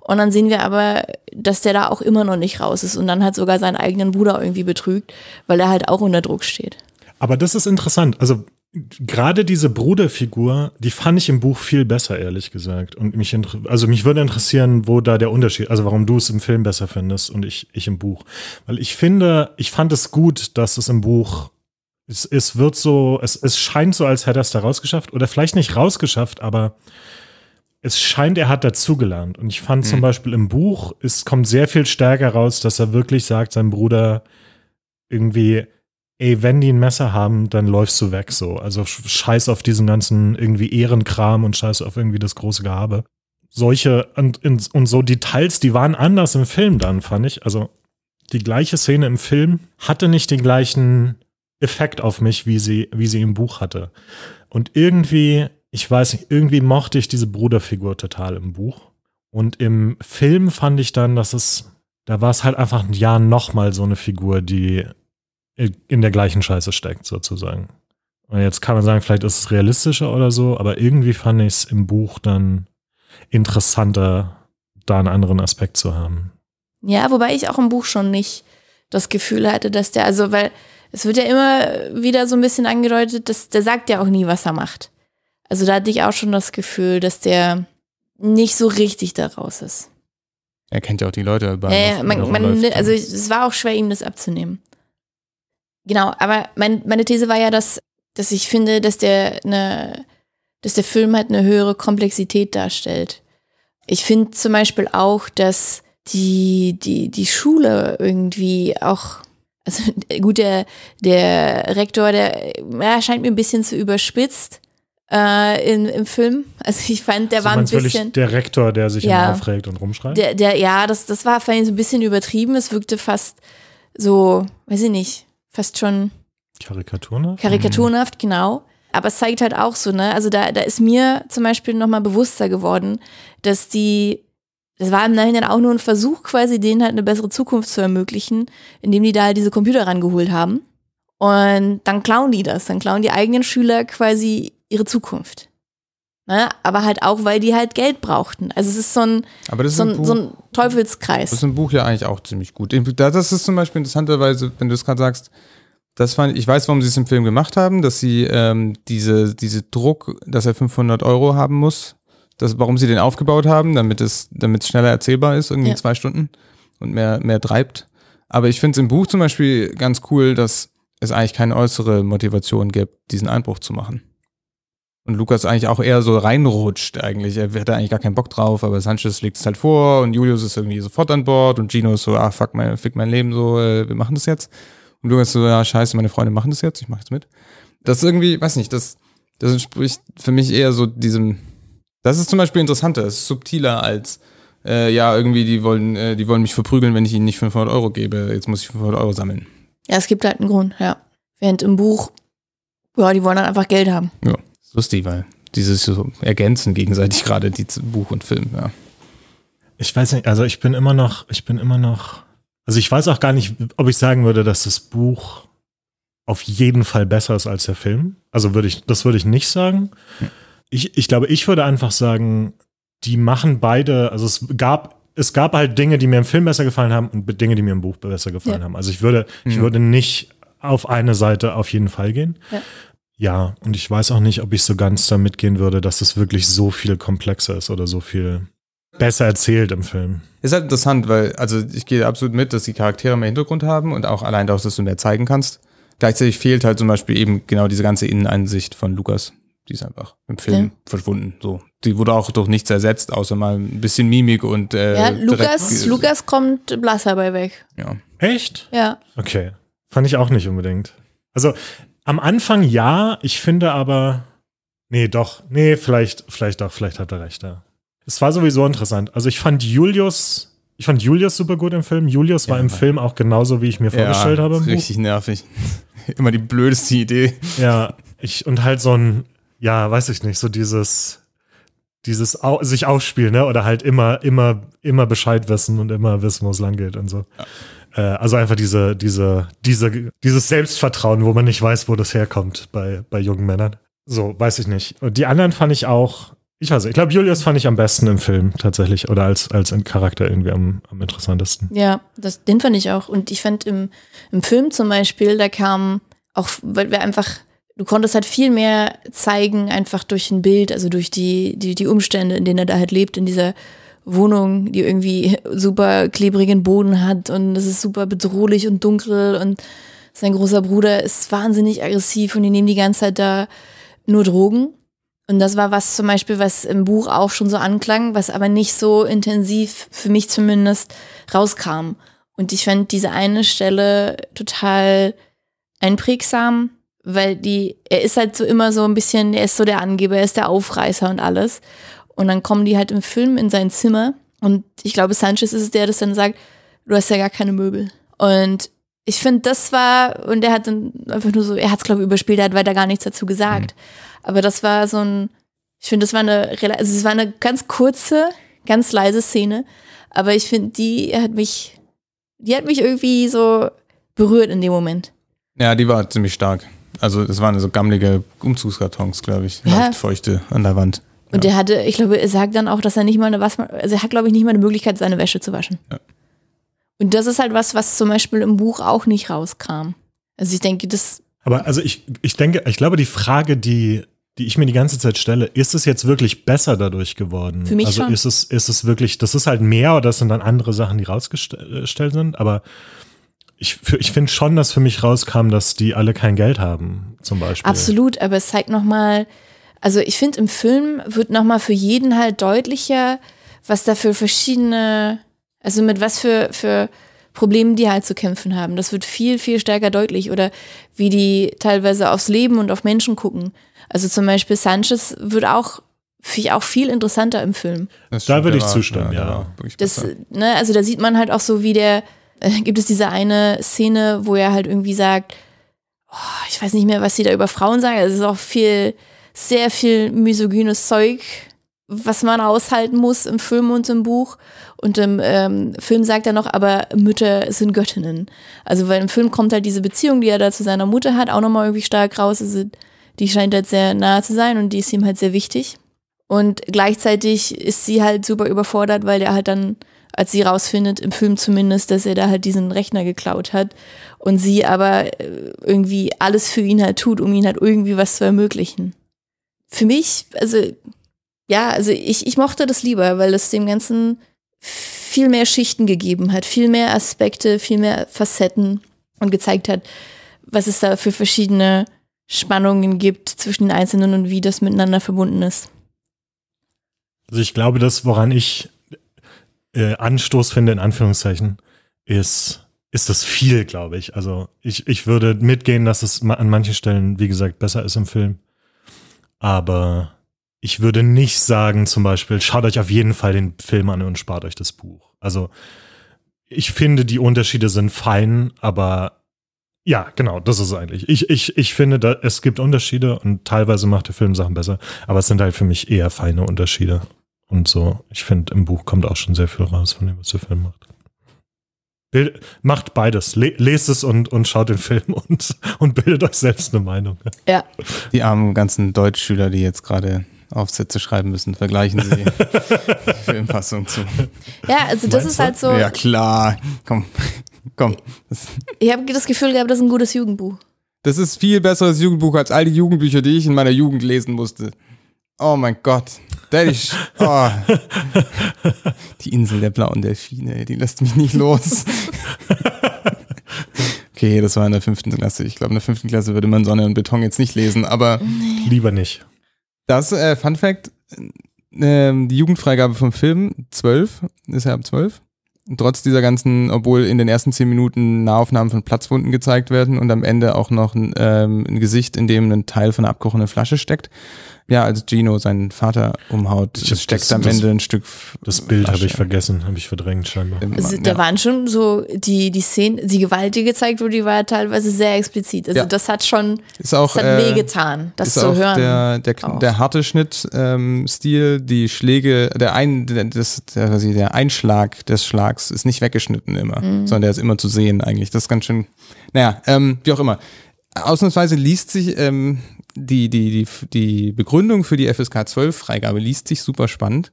Und dann sehen wir aber, dass der da auch immer noch nicht raus ist und dann halt sogar seinen eigenen Bruder irgendwie betrügt, weil er halt auch unter Druck steht. Aber das ist interessant. Also gerade diese Bruderfigur, die fand ich im Buch viel besser, ehrlich gesagt. Und mich, also mich würde interessieren, wo da der Unterschied, also warum du es im Film besser findest und ich, ich im Buch. Weil ich finde, ich fand es gut, dass es im Buch, es, es wird so, es, es scheint so, als hätte er es da rausgeschafft. Oder vielleicht nicht rausgeschafft, aber es scheint, er hat dazugelernt. Und ich fand mhm. zum Beispiel im Buch, es kommt sehr viel stärker raus, dass er wirklich sagt, sein Bruder irgendwie, ey, wenn die ein Messer haben, dann läufst du weg so. Also scheiß auf diesen ganzen irgendwie Ehrenkram und scheiß auf irgendwie das große Gehabe. Solche und, und so Details, die waren anders im Film dann, fand ich. Also die gleiche Szene im Film hatte nicht den gleichen Effekt auf mich, wie sie, wie sie im Buch hatte. Und irgendwie ich weiß nicht, irgendwie mochte ich diese Bruderfigur total im Buch. Und im Film fand ich dann, dass es, da war es halt einfach ein Jahr nochmal so eine Figur, die in der gleichen Scheiße steckt, sozusagen. Und jetzt kann man sagen, vielleicht ist es realistischer oder so, aber irgendwie fand ich es im Buch dann interessanter, da einen anderen Aspekt zu haben. Ja, wobei ich auch im Buch schon nicht das Gefühl hatte, dass der, also, weil es wird ja immer wieder so ein bisschen angedeutet, dass der sagt ja auch nie, was er macht. Also da hatte ich auch schon das Gefühl, dass der nicht so richtig da raus ist. Er kennt ja auch die Leute. Bei ja, man, man, also es war auch schwer, ihm das abzunehmen. Genau, aber mein, meine These war ja, dass, dass ich finde, dass der, eine, dass der Film halt eine höhere Komplexität darstellt. Ich finde zum Beispiel auch, dass die, die, die Schule irgendwie auch, also [laughs] gut, der, der Rektor, der ja, scheint mir ein bisschen zu überspitzt äh, in, im Film. [laughs] Also ich fand, der also war ein bisschen. Der Rektor, der sich ja, aufregt und rumschreit? Der, der, ja, das, das war ich so ein bisschen übertrieben. Es wirkte fast so, weiß ich nicht, fast schon. Karikaturhaft? Karikaturhaft, mhm. genau. Aber es zeigt halt auch so, ne? Also da, da ist mir zum Beispiel nochmal bewusster geworden, dass die, das war im Nachhinein auch nur ein Versuch, quasi denen halt eine bessere Zukunft zu ermöglichen, indem die da halt diese Computer rangeholt haben. Und dann klauen die das. Dann klauen die eigenen Schüler quasi ihre Zukunft. Ne? Aber halt auch, weil die halt Geld brauchten. Also es ist so ein, so ein, Buch, so ein Teufelskreis. Das ist im Buch ja eigentlich auch ziemlich gut. Das ist zum Beispiel interessanterweise, wenn du es gerade sagst, das fand, ich weiß, warum sie es im Film gemacht haben, dass sie ähm, diese, diese Druck, dass er 500 Euro haben muss, das, warum sie den aufgebaut haben, damit es, damit es schneller erzählbar ist, irgendwie ja. zwei Stunden und mehr, mehr treibt. Aber ich finde es im Buch zum Beispiel ganz cool, dass es eigentlich keine äußere Motivation gibt, diesen Einbruch zu machen. Und Lukas eigentlich auch eher so reinrutscht eigentlich. Er hätte eigentlich gar keinen Bock drauf, aber Sanchez legt es halt vor und Julius ist irgendwie sofort an Bord und Gino ist so, ah, fuck, mein, fick mein Leben so, äh, wir machen das jetzt. Und Lukas so, ja, scheiße, meine Freunde machen das jetzt, ich mach jetzt mit. Das ist irgendwie, weiß nicht, das, das entspricht für mich eher so diesem, das ist zum Beispiel interessanter, es ist subtiler als, äh, ja, irgendwie, die wollen, äh, die wollen mich verprügeln, wenn ich ihnen nicht 500 Euro gebe, jetzt muss ich 500 Euro sammeln. Ja, es gibt halt einen Grund, ja. Während im Buch, ja, die wollen dann einfach Geld haben. Ja, ist lustig, weil dieses so ergänzen gegenseitig [laughs] gerade die Buch und Film, ja. Ich weiß nicht, also ich bin immer noch, ich bin immer noch, also ich weiß auch gar nicht, ob ich sagen würde, dass das Buch auf jeden Fall besser ist als der Film. Also würde ich, das würde ich nicht sagen. Ich, ich glaube, ich würde einfach sagen, die machen beide, also es gab, es gab halt Dinge, die mir im Film besser gefallen haben und Dinge, die mir im Buch besser gefallen Ja. haben. Also ich würde, ich Mhm. würde nicht auf eine Seite auf jeden Fall gehen. Ja. Ja, und ich weiß auch nicht, ob ich so ganz damit gehen würde, dass es wirklich so viel komplexer ist oder so viel besser erzählt im Film. Ist halt interessant, weil, also ich gehe absolut mit, dass die Charaktere mehr Hintergrund haben und auch allein dadurch, dass du mehr zeigen kannst. Gleichzeitig fehlt halt zum Beispiel eben genau diese ganze Inneneinsicht von Lukas. Die ist einfach im Film Ja. verschwunden. So. Die wurde auch durch nichts ersetzt, außer mal ein bisschen Mimik und äh, ja, Lukas, Lukas kommt blass dabei weg. Ja. Echt? Ja. Okay. Fand ich auch nicht unbedingt. Also am Anfang ja, ich finde aber. Nee, doch. Nee, vielleicht, vielleicht doch, vielleicht hat er recht da. Es war sowieso interessant. Also ich fand Julius, ich fand Julius super gut im Film. Julius war Ja, im. Film auch genauso, wie ich mir vorgestellt ja, habe. Richtig nervig. [laughs] Immer die blödeste Idee. Ja, ich, und halt so ein, ja, weiß ich nicht, so dieses, dieses au sich aufspielen, ne? Oder halt immer, immer, immer Bescheid wissen und immer wissen, wo es lang geht und so. Äh, also einfach diese, diese, diese, dieses Selbstvertrauen, wo man nicht weiß, wo das herkommt bei, bei jungen Männern. So, weiß ich nicht. Und die anderen fand ich auch, ich weiß nicht, ich glaube, Julius fand ich am besten im Film tatsächlich oder als, als Charakter irgendwie am, am interessantesten. Ja, das, den fand ich auch. Und ich fand im, im Film zum Beispiel, da kam auch, weil wir einfach, du konntest halt viel mehr zeigen, einfach durch ein Bild, also durch die, die, die Umstände, in denen er da halt lebt, in dieser Wohnung, die irgendwie super klebrigen Boden hat und es ist super bedrohlich und dunkel und sein großer Bruder ist wahnsinnig aggressiv und die nehmen die ganze Zeit da nur Drogen. Und das war was zum Beispiel, was im Buch auch schon so anklang, was aber nicht so intensiv, für mich zumindest, rauskam. Und ich fand diese eine Stelle total einprägsam, weil die, er ist halt so immer so ein bisschen, er ist so der Angeber, er ist der Aufreißer und alles. Und dann kommen die halt im Film in sein Zimmer und ich glaube, Sanchez ist es der, das dann sagt, du hast ja gar keine Möbel. Und ich finde, das war, und er hat dann einfach nur so, er hat es, glaube ich, überspielt, er hat weiter gar nichts dazu gesagt. Aber das war so ein, ich finde, das war eine, also es war eine ganz kurze, ganz leise Szene. Aber ich finde, die hat mich, die hat mich irgendwie so berührt in dem Moment. Ja, die war ziemlich stark. Also das waren so gammelige Umzugskartons, glaube ich. Ja. Feuchte an der Wand. Und er hatte, ich glaube, er sagt dann auch, dass er nicht mal eine Waschmaschine, also er hat, glaube ich, nicht mal eine Möglichkeit, seine Wäsche zu waschen. Ja. Und das ist halt was, was zum Beispiel im Buch auch nicht rauskam. Also ich denke, das, Aber also ich, ich denke, ich glaube, die Frage, die, die ich mir die ganze Zeit stelle, ist es jetzt wirklich besser dadurch geworden? Für mich also schon. ist es, ist es wirklich, das ist halt mehr oder das sind dann andere Sachen, die rausgestellt sind, aber ich, ich finde schon, dass für mich rauskam, dass die alle kein Geld haben, zum Beispiel. Absolut, aber es zeigt nochmal, also ich finde, im Film wird nochmal für jeden halt deutlicher, was da für verschiedene, also mit was für, für Problemen die halt zu kämpfen haben. Das wird viel, viel stärker deutlich oder wie die teilweise aufs Leben und auf Menschen gucken. Also zum Beispiel Sanchez wird auch, finde ich auch viel interessanter im Film. Das Da würde ich zustimmen, ja. wirklich Das, ne, also da sieht man halt auch so, wie der, äh, [laughs] gibt es diese eine Szene, wo er halt irgendwie sagt, oh, ich weiß nicht mehr, was sie da über Frauen sagen, es ist auch viel, sehr viel misogynes Zeug, was man aushalten muss im Film und im Buch. Und im ähm, Film sagt er noch, aber Mütter sind Göttinnen. Also weil im Film kommt halt diese Beziehung, die er da zu seiner Mutter hat, auch nochmal irgendwie stark raus. Also die scheint halt sehr nahe zu sein und die ist ihm halt sehr wichtig. Und gleichzeitig ist sie halt super überfordert, weil der halt dann, als sie rausfindet, im Film zumindest, dass er da halt diesen Rechner geklaut hat und sie aber äh, irgendwie alles für ihn halt tut, um ihn halt irgendwie was zu ermöglichen. Für mich, also, ja, also ich, ich mochte das lieber, weil es dem Ganzen viel mehr Schichten gegeben hat, viel mehr Aspekte, viel mehr Facetten und gezeigt hat, was es da für verschiedene Spannungen gibt zwischen den Einzelnen und wie das miteinander verbunden ist. Also ich glaube, das, woran ich äh, Anstoß finde, in Anführungszeichen, ist, ist das viel, glaube ich. Also ich, ich würde mitgehen, dass es an manchen Stellen, wie gesagt, besser ist im Film. Aber ich würde nicht sagen, zum Beispiel, schaut euch auf jeden Fall den Film an und spart euch das Buch. Also ich finde, die Unterschiede sind fein, aber Ja, genau, das ist eigentlich. Ich, ich, ich finde, da, es gibt Unterschiede und teilweise macht der Film Sachen besser, aber es sind halt für mich eher feine Unterschiede. Und so, ich finde, im Buch kommt auch schon sehr viel raus von dem, was der Film macht. Bild, macht beides. Le, lest es und, und schaut den Film [laughs] und, und bildet euch selbst eine Meinung. Ja. Die armen ganzen Deutschschüler, die jetzt gerade Aufsätze schreiben müssen, vergleichen sie [laughs] die Filmfassung zu. Ja, also das Meinst ist du? halt so. Ja, klar. Komm, komm. Ich habe das Gefühl gehabt, das ist ein gutes Jugendbuch. das ist viel besseres Jugendbuch als all die Jugendbücher, die ich in meiner Jugend lesen musste. Oh mein Gott. Der ist, oh. Die Insel der blauen Delfine, die lässt mich nicht los. Okay, das war in der fünften Klasse. Ich glaube, in der fünften Klasse würde man Sonne und Beton jetzt nicht lesen, aber Lieber nicht. Das, äh, Fun Fact, ähm, die Jugendfreigabe vom Film, 12, ist ja ab 12. Und trotz dieser ganzen, obwohl in den ersten 10 Minuten Nahaufnahmen von Platzwunden gezeigt werden und am Ende auch noch ein, ähm, ein Gesicht, in dem ein Teil von einer abkochenden Flasche steckt. Ja, als Gino seinen Vater umhaut, steckt das- am das- Ende ein Stück Das Bild habe ich vergessen, habe ich verdrängt scheinbar. Also da ja. waren schon so, die, die Szenen, die Gewalt, die gezeigt wurde, die war teilweise sehr explizit. Also Ja. das hat schon, Ist auch, das hat äh, wehgetan, das ist zu auch hören. Der, der, auch. der harte Schnitt-Stil, die Schläge, der, ein, der, das, der, quasi der Einschlag des Schlags ist nicht weggeschnitten immer, Mhm. sondern der ist immer zu sehen eigentlich. Das ist ganz schön, naja, ähm, wie auch immer. Ausnahmsweise liest sich ähm, die, die, die, die Begründung für die FSK 12 Freigabe liest sich super spannend.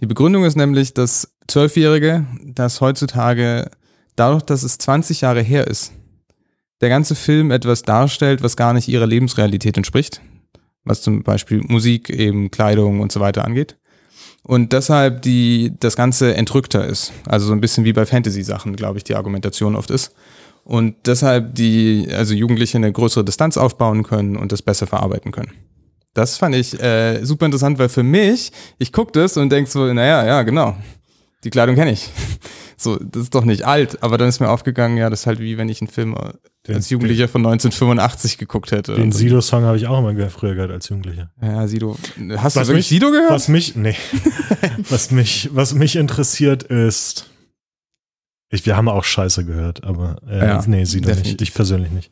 Die Begründung ist nämlich, dass Zwölfjährige, das heutzutage dadurch, dass es 20 Jahre her ist, der ganze Film etwas darstellt, was gar nicht ihrer Lebensrealität entspricht, was zum Beispiel Musik, eben Kleidung und so weiter angeht. Und deshalb die, das Ganze entrückter ist. Also so ein bisschen wie bei Fantasy-Sachen, glaube ich, die Argumentation oft ist. Und deshalb die, also Jugendliche eine größere Distanz aufbauen können und das besser verarbeiten können. Das fand ich äh, super interessant, weil für mich, ich gucke das und denk so, naja, ja, genau. Die Kleidung kenne ich. [laughs] So, das ist doch nicht alt, aber dann ist mir aufgegangen, ja, das ist halt wie wenn ich einen Film Den- als Jugendlicher von 1985 geguckt hätte. Den. Sido-Song habe ich auch immer früher gehört als Jugendlicher. Ja, Sido. Hast Was du wirklich mich- Sido gehört? Was mich, nee, [laughs] was mich, was mich interessiert ist, ich, wir haben auch Scheiße gehört, aber äh, Ja, nee, nicht, definitiv. ich persönlich nicht.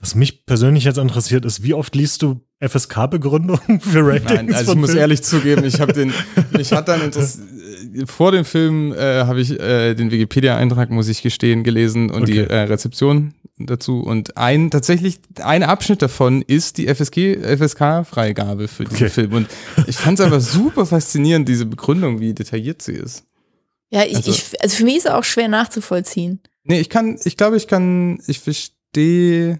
Was mich persönlich jetzt interessiert ist, wie oft liest du FSK-Begründungen [laughs] für Ratings? Nein, also ich muss Filmen? ehrlich zugeben, ich habe den, [laughs] mich hat dann äh, vor dem Film äh, habe ich äh, den Wikipedia-Eintrag, muss ich gestehen, gelesen und die Okay. äh, Rezeption dazu und ein tatsächlich ein Abschnitt davon ist die FSG FSK-Freigabe für diesen Okay. Film und ich fand es einfach super faszinierend diese Begründung, wie detailliert sie ist. Ja, ich, also- ich, also für mich ist es auch schwer nachzuvollziehen. Nee, ich kann, ich glaube, ich kann, ich verstehe.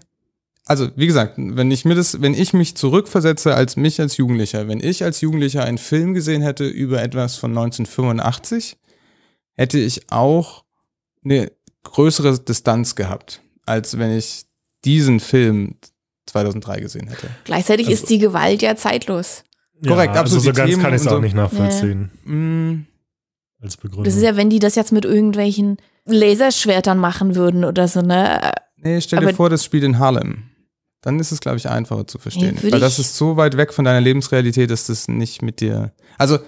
Also, wie gesagt, wenn ich mir das, wenn ich mich zurückversetze als mich als Jugendlicher, wenn ich als Jugendlicher einen Film gesehen hätte über etwas von 1985, hätte ich auch eine größere Distanz gehabt, als wenn ich diesen Film 2003 gesehen hätte. Gleichzeitig Also- ist die Gewalt ja zeitlos. Korrekt, ja, absolut, Also so ganz Themen kann ich es auch so. nicht nachvollziehen Mm, als Begründung. Das ist ja, wenn die das jetzt mit irgendwelchen Laserschwertern machen würden oder so, ne? Nee, stell dir Aber- vor, das spielt in Harlem. Dann ist es, glaube ich, einfacher zu verstehen. Würd Weil das ist so weit weg von deiner Lebensrealität, dass das nicht mit dir. Also,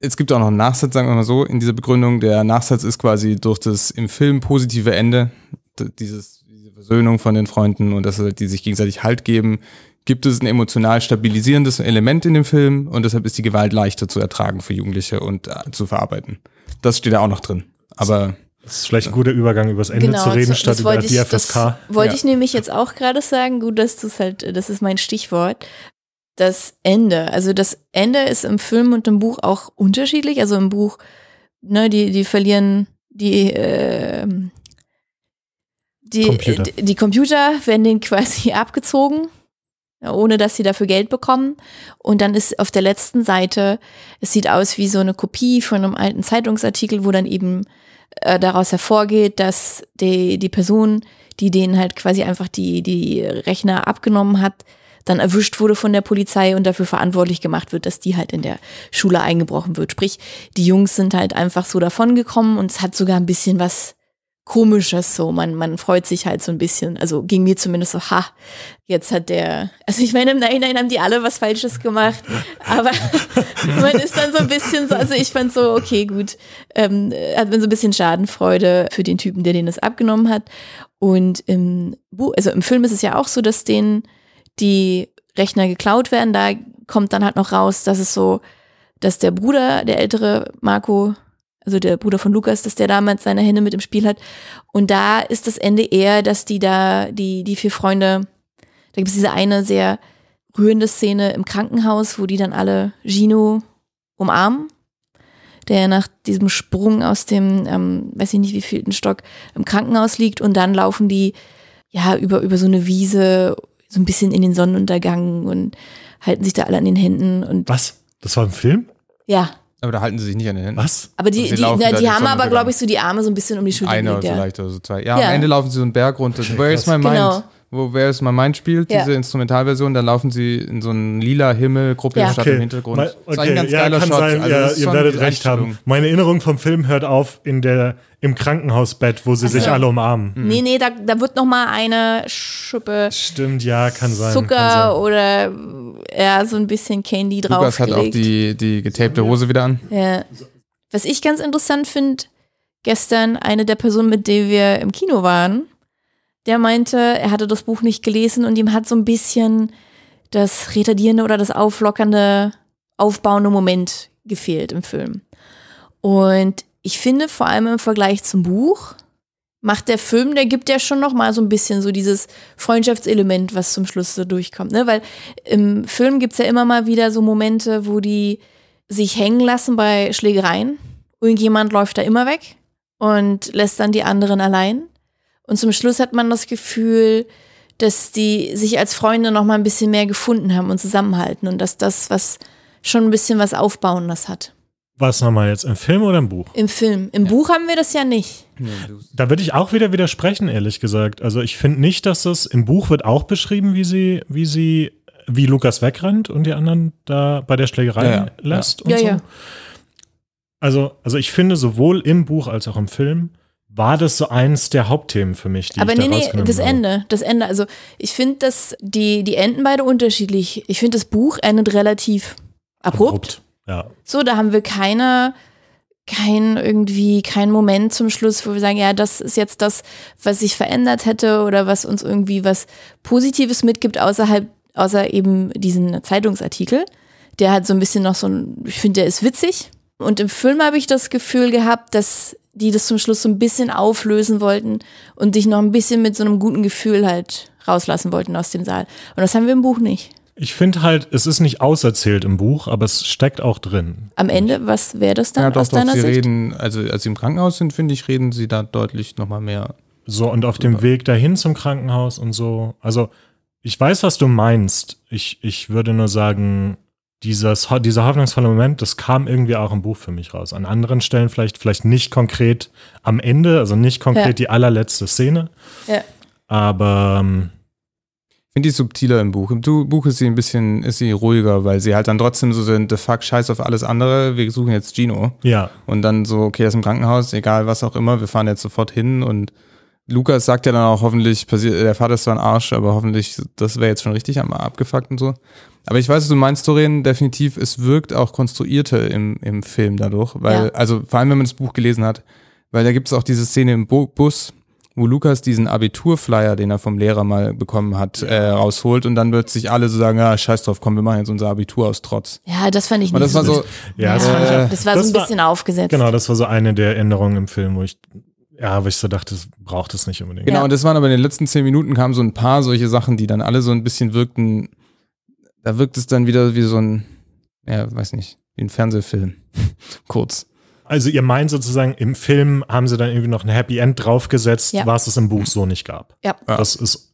es gibt auch noch einen Nachsatz, sagen wir mal so, in dieser Begründung. Der Nachsatz ist quasi durch das im Film positive Ende, dieses, diese Versöhnung von den Freunden und dass halt die sich gegenseitig Halt geben, gibt es ein emotional stabilisierendes Element in dem Film und deshalb ist die Gewalt leichter zu ertragen für Jugendliche und äh, zu verarbeiten. Das steht da auch noch drin. Aber Das ist vielleicht ein guter Übergang, über das Ende zu reden, das- statt das über wollte die ich, FSK. Das wollte Ja. ich nämlich jetzt auch gerade sagen. Gut, dass du es halt, das ist mein Stichwort. Das Ende. Also das Ende ist im Film und im Buch auch unterschiedlich. Also im Buch, ne, die, die verlieren die, ähm, die, Computer. die, die Computer werden denen quasi [laughs] abgezogen, ohne dass sie dafür Geld bekommen. Und dann ist auf der letzten Seite, es sieht aus wie so eine Kopie von einem alten Zeitungsartikel, wo dann eben äh, daraus hervorgeht, dass die, die Person, die denen halt quasi einfach die, die Rechner abgenommen hat, dann erwischt wurde von der Polizei und dafür verantwortlich gemacht wird, dass die halt in der Schule eingebrochen wird. Sprich, die Jungs sind halt einfach so davongekommen und es hat sogar ein bisschen was Komisches so. Man, man freut sich halt so ein bisschen. Also ging mir zumindest so, ha, jetzt hat der, also ich meine, im Nachhinein haben die alle was Falsches gemacht, aber [laughs] man ist dann so ein bisschen so, also ich fand so, okay, gut, ähm, hat man so ein bisschen Schadenfreude für den Typen, der den das abgenommen hat. Und im Buch, also im Film ist es ja auch so, dass denen die Rechner geklaut werden. Da kommt dann halt noch raus, dass es so, dass der Bruder, der ältere Marco, also der Bruder von Lukas, dass der damals seine Hände mit im Spiel hat. Und da ist das Ende eher, dass die da, die, die vier Freunde, da gibt es diese eine sehr rührende Szene im Krankenhaus, wo die dann alle Gino umarmen, der nach diesem Sprung aus dem, ähm, weiß ich nicht wie vielten Stock, im Krankenhaus liegt und dann laufen die ja über, über so eine Wiese, so ein bisschen in den Sonnenuntergang und halten sich da alle an den Händen und Was? Das war ein Film? ja. Aber da halten sie sich nicht an den Händen. Was? Aber die, Also die, na, die haben aber, glaube ich, so die Arme so ein bisschen um die Schulter Eine gelegt. Ja. vielleicht oder so zwei. Ja, Ja. am Ende laufen sie so einen Berg runter. Where's krass. My Mind? Genau. Wo Where's My Mind spielt, Ja. diese Instrumentalversion, dann laufen sie in so einen lila Himmel, Gruppe Ja. Stadt im Hintergrund. Mal- Das ist okay. ein ganz ja, geiler kann Shot. sein, Also ja, ist ihr werdet recht haben. Meine Erinnerung vom Film hört auf in der, im Krankenhausbett, wo sie sich so. alle umarmen. Nee, nee, da, da wird noch mal eine Schippe Stimmt, ja, kann sein. Zucker kann oder ja, so ein bisschen Candy Lukas hat auch die, die getapte Hose wieder an. Ja. Was ich ganz interessant finde, gestern eine der Personen, mit der wir im Kino waren, der meinte, er hatte das Buch nicht gelesen und ihm hat so ein bisschen das retardierende oder das auflockernde, aufbauende Moment gefehlt im Film. Und ich finde vor allem im Vergleich zum Buch macht der Film, der gibt ja schon noch mal so ein bisschen so dieses Freundschaftselement, was zum Schluss so durchkommt, ne? Weil im Film gibt's ja immer mal wieder so Momente, wo die sich hängen lassen bei Schlägereien. Irgendjemand läuft da immer weg und lässt dann die anderen allein. Und zum Schluss hat man das Gefühl, dass die sich als Freunde noch mal ein bisschen mehr gefunden haben und zusammenhalten und dass das was schon ein bisschen was Aufbauendes hat. Was nochmal jetzt, im Film oder im Buch? Im Film. Im Buch haben wir das ja nicht. Da würde ich auch wieder widersprechen, ehrlich gesagt. Also ich finde nicht, dass das im Buch wird auch beschrieben, wie sie, wie sie, wie Lukas wegrennt und die anderen da bei der Schlägerei Ja, ja. lässt und Ja, so. ja. Also, also ich finde, sowohl im Buch als auch im Film war das so eins der Hauptthemen für mich, die Aber ich da nee, nee, rausgenommen das habe. Ende. Das Ende. Also ich finde, dass die, die enden beide unterschiedlich. Ich finde, das Buch endet relativ abrupt. Ja. So, da haben wir keine, kein irgendwie, kein Moment zum Schluss, wo wir sagen, ja, das ist jetzt das, was sich verändert hätte oder was uns irgendwie was Positives mitgibt, außerhalb, außer eben diesen Zeitungsartikel. Der hat so ein bisschen noch so ein, ich finde, der ist witzig. Und im Film habe ich das Gefühl gehabt, dass die das zum Schluss so ein bisschen auflösen wollten und dich noch ein bisschen mit so einem guten Gefühl halt rauslassen wollten aus dem Saal. Und das haben wir im Buch nicht. Ich finde halt, es ist nicht auserzählt im Buch, aber es steckt auch drin. Am Ende, was wäre das dann Ja, doch, aus doch, deiner sie Sicht? reden, also als sie im Krankenhaus sind, finde ich, reden sie da deutlich nochmal mehr. So, und auf dem Weg dahin zum Krankenhaus und so. Also, ich weiß, was du meinst. Ich, ich würde nur sagen, dieses, dieser hoffnungsvolle Moment, das kam irgendwie auch im Buch für mich raus. An anderen Stellen vielleicht, vielleicht nicht konkret am Ende, also nicht konkret Ja. die allerletzte Szene. Ja. Aber ähm, Ich finde die subtiler im Buch. Im Du- Buch ist sie ein bisschen, ist sie ruhiger, weil sie halt dann trotzdem so sind, the fuck, scheiß auf alles andere, wir suchen jetzt Gino. ja, Und dann so, okay, er ist im Krankenhaus, egal was auch immer, wir fahren jetzt sofort hin und Lukas sagt ja dann auch hoffentlich, passiert, der Vater ist zwar ein Arsch, aber hoffentlich, das wäre jetzt schon richtig am abgefuckt und so. Aber ich weiß, was du meinst, Doreen, definitiv, es wirkt auch konstruierter im, im Film dadurch, weil, Ja. also vor allem, wenn man das Buch gelesen hat, weil da gibt es auch diese Szene im Bu Bus, wo Lukas diesen Abiturflyer, den er vom Lehrer mal bekommen hat, äh, rausholt und dann wird sich alle so sagen, ja, scheiß drauf, komm, wir machen jetzt unser Abitur aus Trotz. Ja, das fand ich nicht das war so, ja, das fand ich auch. das war so ein bisschen aufgesetzt. Genau, das war so eine der Änderungen im Film, wo ich, ja, wo ich so dachte, das braucht es nicht unbedingt. Genau, Ja. und das waren aber in den letzten zehn Minuten kamen so ein paar solche Sachen, die dann alle so ein bisschen wirkten. Da wirkt es dann wieder wie so ein, ja, weiß nicht, wie ein Fernsehfilm. [laughs] Kurz. Also ihr meint sozusagen, im Film haben sie dann irgendwie noch ein Happy End draufgesetzt, Ja. was es im Buch so nicht gab. Ja. Ja. Das ist,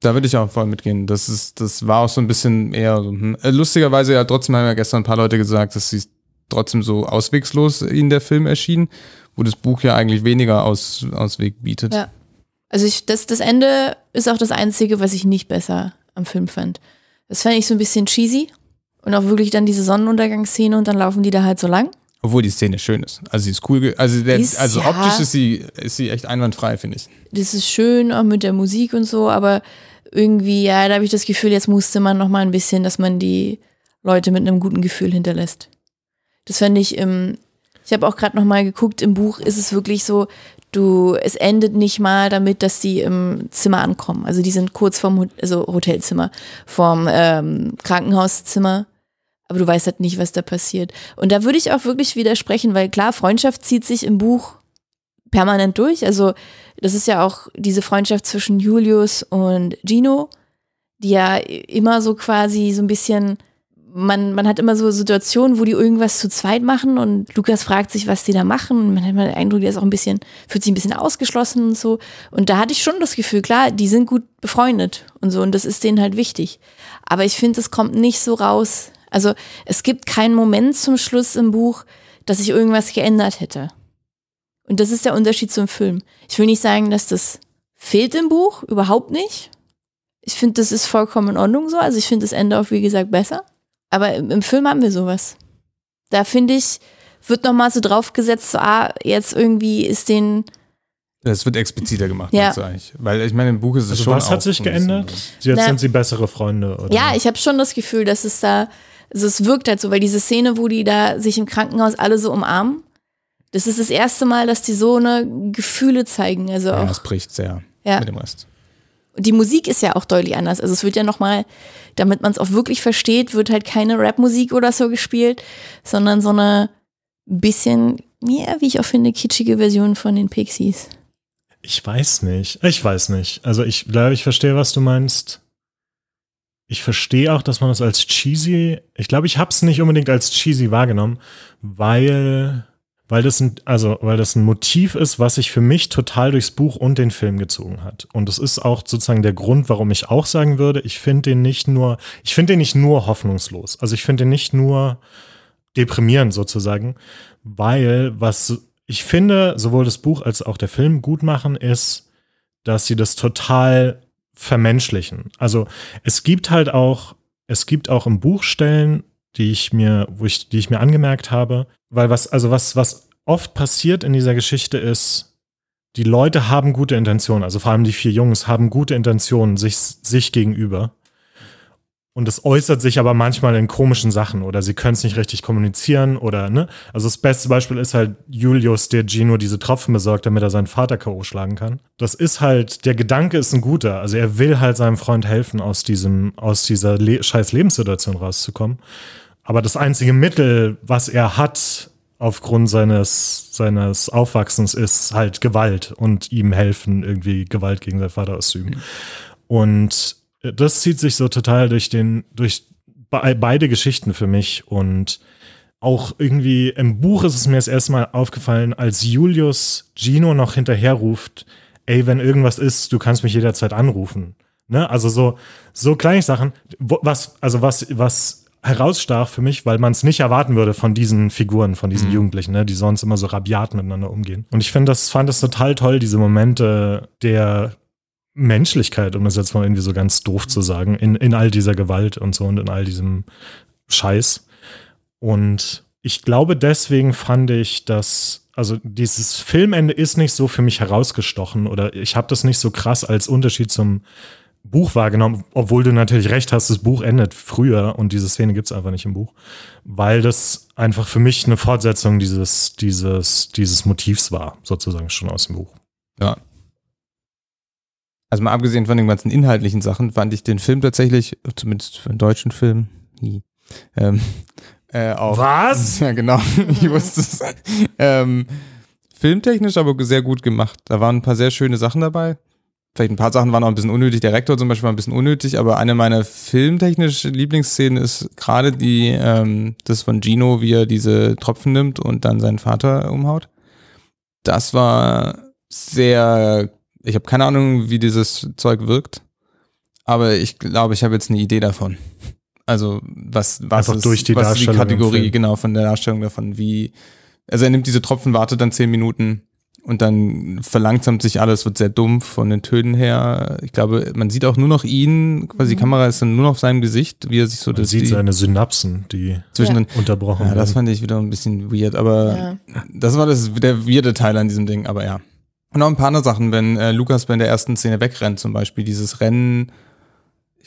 Da würde ich auch voll mitgehen. Das ist, das war auch so ein bisschen eher so, hm. Äh, lustigerweise ja trotzdem haben ja gestern ein paar Leute gesagt, dass sie trotzdem so auswegslos in der Film erschien, wo das Buch ja eigentlich weniger Aus, Ausweg bietet. Ja. Also ich, das, das Ende ist auch das Einzige, was ich nicht besser am Film fand. Das fand ich so ein bisschen cheesy. Und auch wirklich dann diese Sonnenuntergangsszene und dann laufen die da halt so lang. Obwohl die Szene schön ist. Also sie ist cool. Also, der, Ist, also ja. optisch ist sie, ist sie echt einwandfrei, finde ich. Das ist schön, auch mit der Musik und so, aber irgendwie, ja, da habe ich das Gefühl, jetzt musste man noch mal ein bisschen, dass man die Leute mit einem guten Gefühl hinterlässt. Das fände ich im, ich habe auch gerade noch mal geguckt, im Buch ist es wirklich so, du, es endet nicht mal damit, dass die im Zimmer ankommen. Also die sind kurz Hot- also Hotelzimmer, vorm ähm, Krankenhauszimmer. Aber du weißt halt nicht, was da passiert. Und da würde ich auch wirklich widersprechen, weil klar, Freundschaft zieht sich im Buch permanent durch. Also das ist ja auch diese Freundschaft zwischen Julius und Gino, die ja immer so quasi so ein bisschen, man, man hat immer so Situationen, wo die irgendwas zu zweit machen und Lukas fragt sich, was die da machen. Man hat immer den Eindruck, der ist auch ein bisschen, fühlt sich ein bisschen ausgeschlossen und so. Und da hatte ich schon das Gefühl, klar, die sind gut befreundet und so und das ist denen halt wichtig. Aber ich finde, es kommt nicht so raus. Also es gibt keinen Moment zum Schluss im Buch, dass sich irgendwas geändert hätte. Und das ist der Unterschied zum Film. Ich will nicht sagen, dass das fehlt im Buch, überhaupt nicht. Ich finde, das ist vollkommen in Ordnung so. Also ich finde das Ende auch, wie gesagt, besser. Aber im, im Film haben wir sowas. Da finde ich, wird nochmal so draufgesetzt, so, ah, jetzt irgendwie ist den, Das wird expliziter gemacht, Ja. eigentlich? Weil ich meine, im Buch ist es Also schon. was auch hat sich geändert? so. Jetzt Na- sind sie bessere Freunde. Oder? ja, ich habe schon das Gefühl, dass es da, also es wirkt halt so, weil diese Szene, wo die da sich im Krankenhaus alle so umarmen, das ist das erste Mal, dass die so eine Gefühle zeigen. Also Ja, auch es bricht sehr Ja. mit dem Rest. Die Musik ist ja auch deutlich anders. Also es wird ja nochmal, damit man es auch wirklich versteht, wird halt keine Rapmusik oder so gespielt, sondern so eine bisschen, ja, wie ich auch finde, kitschige Version von den Pixies. Ich weiß nicht. Ich weiß nicht. Also ich glaube, ich verstehe, was du meinst. Ich verstehe auch, dass man das als cheesy, ich glaube, ich habe es nicht unbedingt als cheesy wahrgenommen, weil, weil das ein, also, weil das ein Motiv ist, was sich für mich total durchs Buch und den Film gezogen hat. Und das ist auch sozusagen der Grund, warum ich auch sagen würde, ich finde den nicht nur, ich finde den nicht nur hoffnungslos. Also ich finde den nicht nur deprimierend sozusagen, weil was ich finde, sowohl das Buch als auch der Film gut machen, ist, dass sie das total vermenschlichen. Also es gibt halt auch, es gibt auch im Buch Stellen, die ich mir, wo ich, die ich mir angemerkt habe, weil was, also was, was oft passiert in dieser Geschichte ist, die Leute haben gute Intentionen, also vor allem die vier Jungs haben gute Intentionen sich, sich gegenüber. Und es äußert sich aber manchmal in komischen Sachen oder sie können es nicht richtig kommunizieren oder, ne? Also das beste Beispiel ist halt Julius, der Gino diese Tropfen besorgt, damit er seinen Vater K.O. schlagen kann. Das ist halt, der Gedanke ist ein guter. Also er will halt seinem Freund helfen, aus diesem, aus dieser Le scheiß Lebenssituation rauszukommen. Aber das einzige Mittel, was er hat, aufgrund seines, seines Aufwachsens, ist halt Gewalt und ihm helfen, irgendwie Gewalt gegen seinen Vater auszuüben. Und das zieht sich so total durch den, durch be beide Geschichten für mich und auch irgendwie im Buch ist es mir das erste Mal aufgefallen, als Julius Gino noch hinterherruft, ey, wenn irgendwas ist, du kannst mich jederzeit anrufen. Ne? Also so, so kleine Sachen, was, also was, was herausstach für mich, weil man es nicht erwarten würde von diesen Figuren, von diesen Jugendlichen, ne, die sonst immer so rabiat miteinander umgehen. Und ich finde das, fand das total toll, diese Momente der Menschlichkeit, um das jetzt mal irgendwie so ganz doof zu sagen, in, in all dieser Gewalt und so und in all diesem Scheiß. Und ich glaube, deswegen fand ich, dass, also dieses Filmende ist nicht so für mich herausgestochen oder ich habe das nicht so krass als Unterschied zum Buch wahrgenommen, obwohl du natürlich recht hast, das Buch endet früher und diese Szene gibt es einfach nicht im Buch, weil das einfach für mich eine Fortsetzung dieses, dieses, dieses Motivs war, sozusagen schon aus dem Buch. Ja. Also mal abgesehen von den ganzen inhaltlichen Sachen, fand ich den Film tatsächlich, zumindest für einen deutschen Film, hi, ähm, [laughs] äh, auch. Was? [laughs] Ja, genau. [laughs] ich wusste es. Ähm, filmtechnisch aber sehr gut gemacht. Da waren ein paar sehr schöne Sachen dabei. Vielleicht ein paar Sachen waren auch ein bisschen unnötig. Der Rektor zum Beispiel war ein bisschen unnötig, aber eine meiner filmtechnisch Lieblingsszenen ist gerade die, ähm, das von Gino, wie er diese Tropfen nimmt und dann seinen Vater umhaut. Das war sehr, ich habe keine Ahnung, wie dieses Zeug wirkt, aber ich glaube, ich habe jetzt eine Idee davon. Also was, was ist, durch die was ist die Kategorie, genau, von der Darstellung davon, wie, also er nimmt diese Tropfen, wartet dann zehn Minuten, Und dann verlangsamt sich alles, wird sehr dumpf von den Tönen her. Ich glaube, man sieht auch nur noch ihn, quasi die Mhm. Kamera ist dann nur noch auf seinem Gesicht, wie er sich so Man das sieht die, seine Synapsen, die zwischendrin. unterbrochen Ja, das fand ich wieder ein bisschen weird, aber Ja. das war das, der weirde Teil an diesem Ding, aber ja. Und noch ein paar andere Sachen, wenn äh, Lukas bei der ersten Szene wegrennt, zum Beispiel dieses Rennen,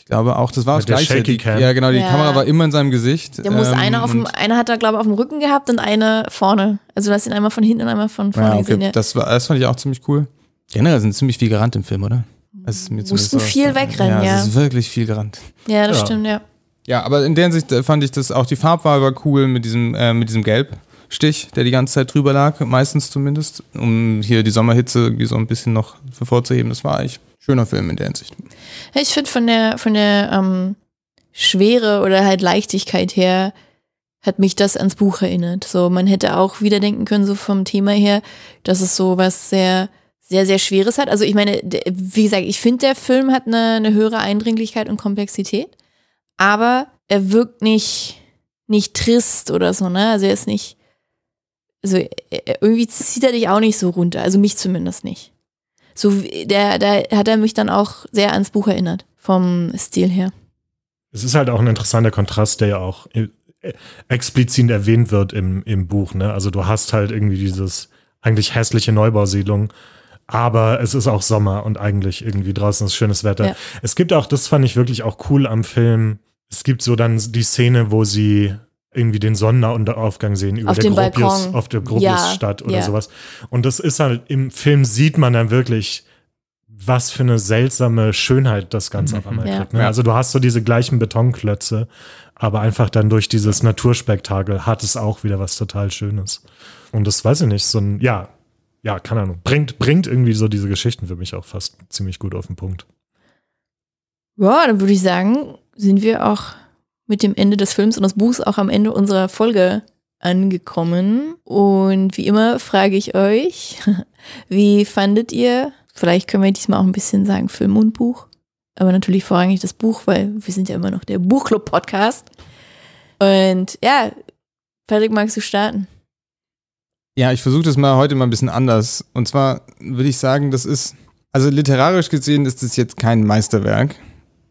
ich glaube auch, das war Mit das gleiche. Shaky Die, Cam. ja, genau, die Ja. Kamera war immer in seinem Gesicht. Der muss ähm, einer auf dem, einer hat er, glaube ich, auf dem Rücken gehabt und einer vorne. Also du hast ihn einmal von hinten und einmal von vorne Ja, gesehen. okay, Ja. das, war, das fand ich auch ziemlich cool. Generell sind ziemlich viel gerannt im Film, oder? Das ist mir Mussten viel so- wegrennen, ja. Es ist wirklich viel gerannt. ja, das Ja. stimmt, ja. Ja, aber in der Hinsicht äh, fand ich das auch die Farbwahl war cool mit diesem, äh, mit diesem Gelbstich, der die ganze Zeit drüber lag, meistens zumindest, um hier die Sommerhitze irgendwie so ein bisschen noch hervorzuheben. Das war eigentlich schöner Film in der Hinsicht. Ich finde von der, von der ähm, Schwere oder halt Leichtigkeit her hat mich das ans Buch erinnert. So, man hätte auch wieder denken können, so vom Thema her, dass es so was sehr, sehr, sehr Schweres hat. Also ich meine, wie gesagt, ich finde, der Film hat eine, eine höhere Eindringlichkeit und Komplexität, aber er wirkt nicht, nicht trist oder so, ne? Also er ist nicht, also irgendwie zieht er dich auch nicht so runter, also mich zumindest nicht. So, der, da hat er mich dann auch sehr ans Buch erinnert, vom Stil her. Es ist halt auch ein interessanter Kontrast, der ja auch äh, explizit erwähnt wird im, im Buch. Ne? Also du hast halt irgendwie dieses eigentlich hässliche Neubausiedlung, aber es ist auch Sommer und eigentlich irgendwie draußen ist schönes Wetter. Ja. Es gibt auch, das fand ich wirklich auch cool am Film, es gibt so dann die Szene, wo sie irgendwie den Sonnenaufgang sehen über Auf der Gropius, Balkon. auf der Ja, Gropiusstadt oder ja. sowas. Und das ist halt, im Film sieht man dann wirklich, was für eine seltsame Schönheit das Ganze auf einmal Ja. kriegt. Ne? Ja. Also du hast so diese gleichen Betonklötze, aber einfach dann durch dieses Naturspektakel hat es auch wieder was total Schönes. Und das weiß ich nicht, so ein, ja, ja, keine Ahnung, bringt, bringt irgendwie so diese Geschichten für mich auch fast ziemlich gut auf den Punkt. Ja, dann würde ich sagen, sind wir auch mit dem Ende des Films und des Buchs auch am Ende unserer Folge angekommen. Und wie immer frage ich euch, [laughs] wie fandet ihr, vielleicht können wir diesmal auch ein bisschen sagen Film und Buch, aber natürlich vorrangig das Buch, weil wir sind ja immer noch der Buchclub-Podcast. Und ja, Patrick, magst du starten? Ja, ich versuche das mal heute mal ein bisschen anders. Und zwar würde ich sagen, das ist, also literarisch gesehen ist das jetzt kein Meisterwerk.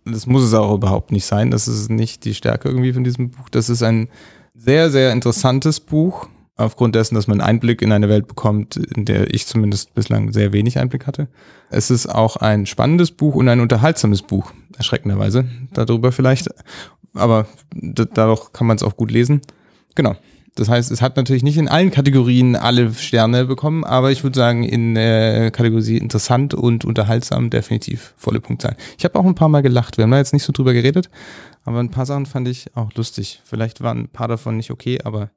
Das muss es auch überhaupt nicht sein. Das ist nicht die Stärke irgendwie von diesem Buch. Das ist ein sehr, sehr interessantes Buch. Aufgrund dessen, dass man Einblick in eine Welt bekommt, in der ich zumindest bislang sehr wenig Einblick hatte. Es ist auch ein spannendes Buch und ein unterhaltsames Buch, erschreckenderweise. Darüber vielleicht. Aber dadurch kann man es auch gut lesen. Genau. Das heißt, es hat natürlich nicht in allen Kategorien alle Sterne bekommen, aber ich würde sagen, in der Kategorie interessant und unterhaltsam definitiv volle Punktzahl. Ich habe auch ein paar Mal gelacht. Wir haben da jetzt nicht so drüber geredet, aber ein paar Sachen fand ich auch lustig. Vielleicht waren ein paar davon nicht okay, aber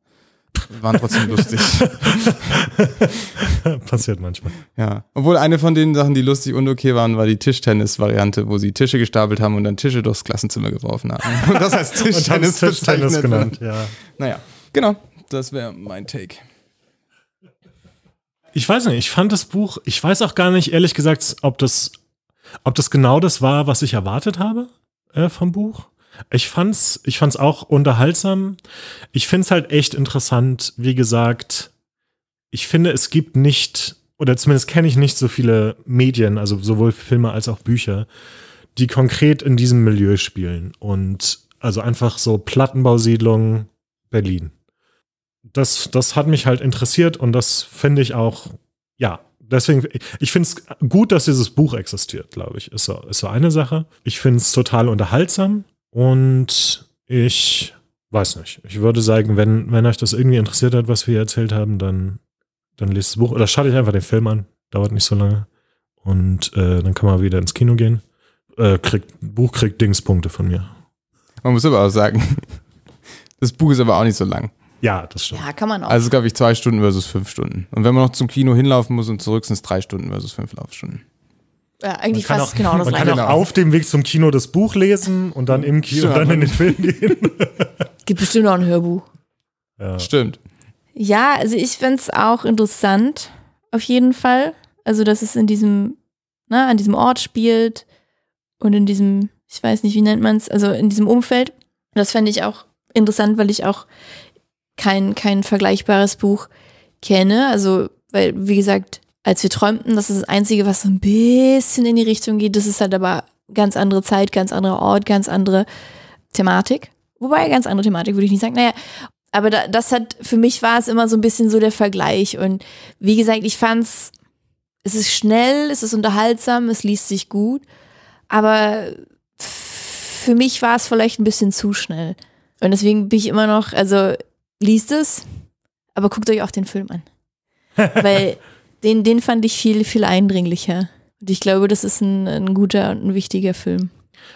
waren trotzdem lustig. [laughs] Passiert manchmal. Ja. Obwohl eine von den Sachen, die lustig und okay waren, war die Tischtennis-Variante, wo sie Tische gestapelt haben und dann Tische durchs Klassenzimmer geworfen haben. Und [laughs] das heißt Tischtennis, Tischtennis genannt, ja. Naja, genau. Das wäre mein Take. Ich weiß nicht, ich fand das Buch, ich weiß auch gar nicht, ehrlich gesagt, ob das, ob das genau das war, was ich erwartet habe äh, vom Buch. Ich fand's, ich fand's auch unterhaltsam. Ich find's halt echt interessant, wie gesagt, ich finde, es gibt nicht, oder zumindest kenne ich nicht so viele Medien, also sowohl Filme als auch Bücher, die konkret in diesem Milieu spielen. Und also einfach so Plattenbausiedlung Berlin das, das hat mich halt interessiert und das finde ich auch, ja, deswegen, ich finde es gut, dass dieses Buch existiert, glaube ich, ist so, ist so eine Sache. Ich finde es total unterhaltsam und ich weiß nicht. Ich würde sagen, wenn, wenn euch das irgendwie interessiert hat, was wir hier erzählt haben, dann, dann lest das Buch oder schaut euch einfach den Film an. Dauert nicht so lange. Und äh, dann kann man wieder ins Kino gehen. Äh, kriegt, Buch kriegt Dingspunkte von mir. Man muss aber auch sagen, [laughs] das Buch ist aber auch nicht so lang. Ja, das stimmt. Ja, kann man auch. Also glaube ich zwei Stunden versus fünf Stunden. Und wenn man noch zum Kino hinlaufen muss und zurück, sind es drei Stunden versus fünf Laufstunden. ja, eigentlich fast auch, genau das man kann auch Genau. auf dem Weg zum Kino das Buch lesen und dann im Kino Ja, dann in den Film gehen. [laughs] Gibt bestimmt auch ein Hörbuch. Ja. Stimmt. Ja, also ich finde es auch interessant, auf jeden Fall. Also, dass es in diesem, ne, an diesem Ort spielt und in diesem, ich weiß nicht, wie nennt man es, also in diesem Umfeld. Das fände ich auch interessant, weil ich auch kein, kein vergleichbares Buch kenne. Also, weil, wie gesagt, als wir träumten. Das ist das Einzige, was so ein bisschen in die Richtung geht. Das ist halt aber ganz andere Zeit, ganz anderer Ort, ganz andere Thematik. Wobei, ganz andere Thematik würde ich nicht sagen. Naja, aber da, das hat, für mich war es immer so ein bisschen so der Vergleich. Und wie gesagt, ich fand's, es ist schnell, es ist unterhaltsam, es liest sich gut. Aber für mich war es vielleicht ein bisschen zu schnell. Und deswegen bin ich immer noch, also liest es, aber guckt euch auch den Film an. [laughs] Weil den, den fand ich viel, viel eindringlicher. Und ich glaube, das ist ein, ein guter und ein wichtiger Film.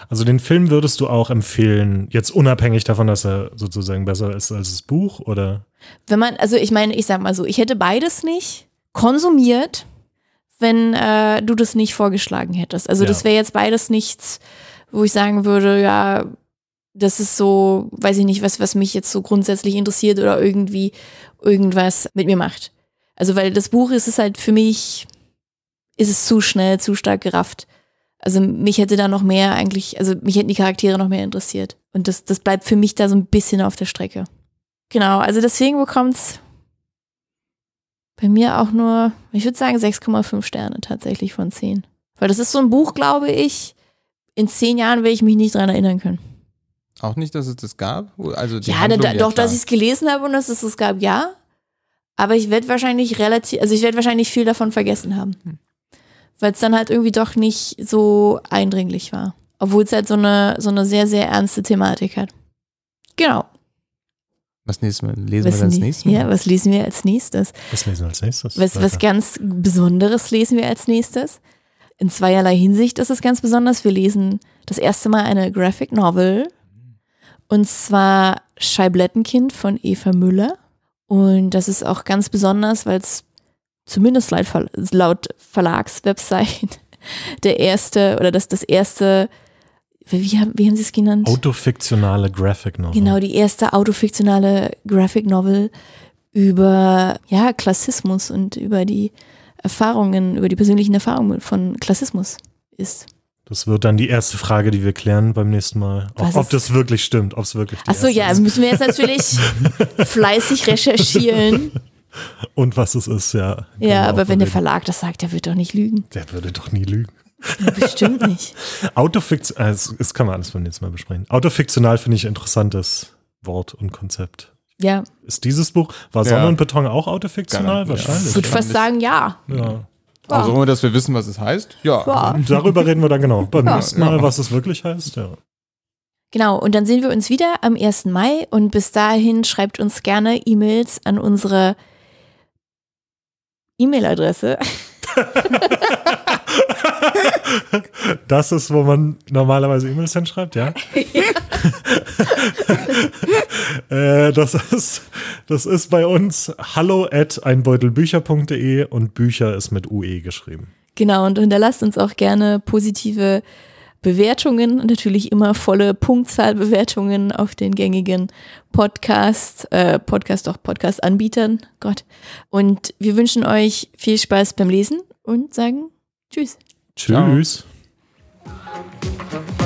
Also den Film würdest du auch empfehlen, jetzt unabhängig davon, dass er sozusagen besser ist als das Buch, oder? Wenn man, also ich meine, ich sag mal so, ich hätte beides nicht konsumiert, wenn äh, du das nicht vorgeschlagen hättest. Also Ja. das wäre jetzt beides nichts, wo ich sagen würde, ja, das ist so, weiß ich nicht, was, was mich jetzt so grundsätzlich interessiert oder irgendwie irgendwas mit mir macht. Also weil das Buch ist es halt für mich, ist es zu schnell, zu stark gerafft. Also mich hätte da noch mehr eigentlich, also mich hätten die Charaktere noch mehr interessiert. Und das, das bleibt für mich da so ein bisschen auf der Strecke. Genau, also deswegen bekommt's bei mir auch nur, ich würde sagen 6,5 Sterne tatsächlich von 10. Weil das ist so ein Buch, glaube ich, in zehn Jahren werde ich mich nicht dran erinnern können. Auch nicht, dass es das gab? Also die Ja, Handlung, da, doch, klar. dass ich es gelesen habe und dass es es gab, ja. Aber ich werde wahrscheinlich relativ, also ich werde wahrscheinlich viel davon vergessen haben. Hm. Weil es dann halt irgendwie doch nicht so eindringlich war. Obwohl es halt so eine, so eine sehr, sehr ernste Thematik hat. Genau. Was nächstes Mal? Lesen Was wir das nie- nächste Mal? Ja, was lesen wir als nächstes? Was lesen wir als nächstes? Was, was ganz Besonderes lesen wir als nächstes. In zweierlei Hinsicht ist es ganz besonders. Wir lesen das erste Mal eine Graphic Novel. Und zwar Scheiblettenkind von Eva Müller. Und das ist auch ganz besonders, weil es zumindest laut, Ver- laut Verlagswebsite [laughs] der erste oder das, das erste, wie haben, wie haben sie es genannt? Autofiktionale Graphic Novel. Genau, die erste autofiktionale Graphic Novel über ja, Klassismus und über die Erfahrungen, über die persönlichen Erfahrungen von Klassismus ist. Das wird dann die erste Frage, die wir klären beim nächsten Mal. Ob, ob das wirklich stimmt, ob es wirklich die Achso, ja, ist. müssen wir jetzt natürlich [laughs] fleißig recherchieren. Und was es ist, ja. Ja, auch aber wenn der. Verlag das sagt, der wird doch nicht lügen. Der würde doch nie lügen. Ja, bestimmt nicht. [laughs] Autofiktion, also das kann man alles beim nächsten Mal besprechen. Autofiktional finde ich ein interessantes Wort und Konzept. Ja, Ist dieses Buch, war Ja. Sonne und Beton auch autofiktional? Ja. ich Wahrscheinlich. würde fast sagen, ja. Ja. Also ohne, dass wir wissen, was es heißt? Ja. Ja. Und darüber reden wir dann genau beim Ja. nächsten Mal, Ja. was es wirklich heißt. Ja. Genau, und dann sehen wir uns wieder am 1. Mai und bis dahin schreibt uns gerne E-Mails an unsere E-Mail-Adresse. [laughs] Das ist, wo man normalerweise E-Mails hinschreibt, ja? [laughs] äh, das, ist, das ist bei uns hallo at einbeutelbücher.de und Bücher ist mit UE geschrieben. Genau, und hinterlasst uns auch gerne positive Bewertungen und natürlich immer volle Punktzahlbewertungen auf den gängigen Podcast, äh, Podcast, doch Podcast-Anbietern. Gott. Und wir wünschen euch viel Spaß beim Lesen und sagen Tschüss. Tschüss. Ciao.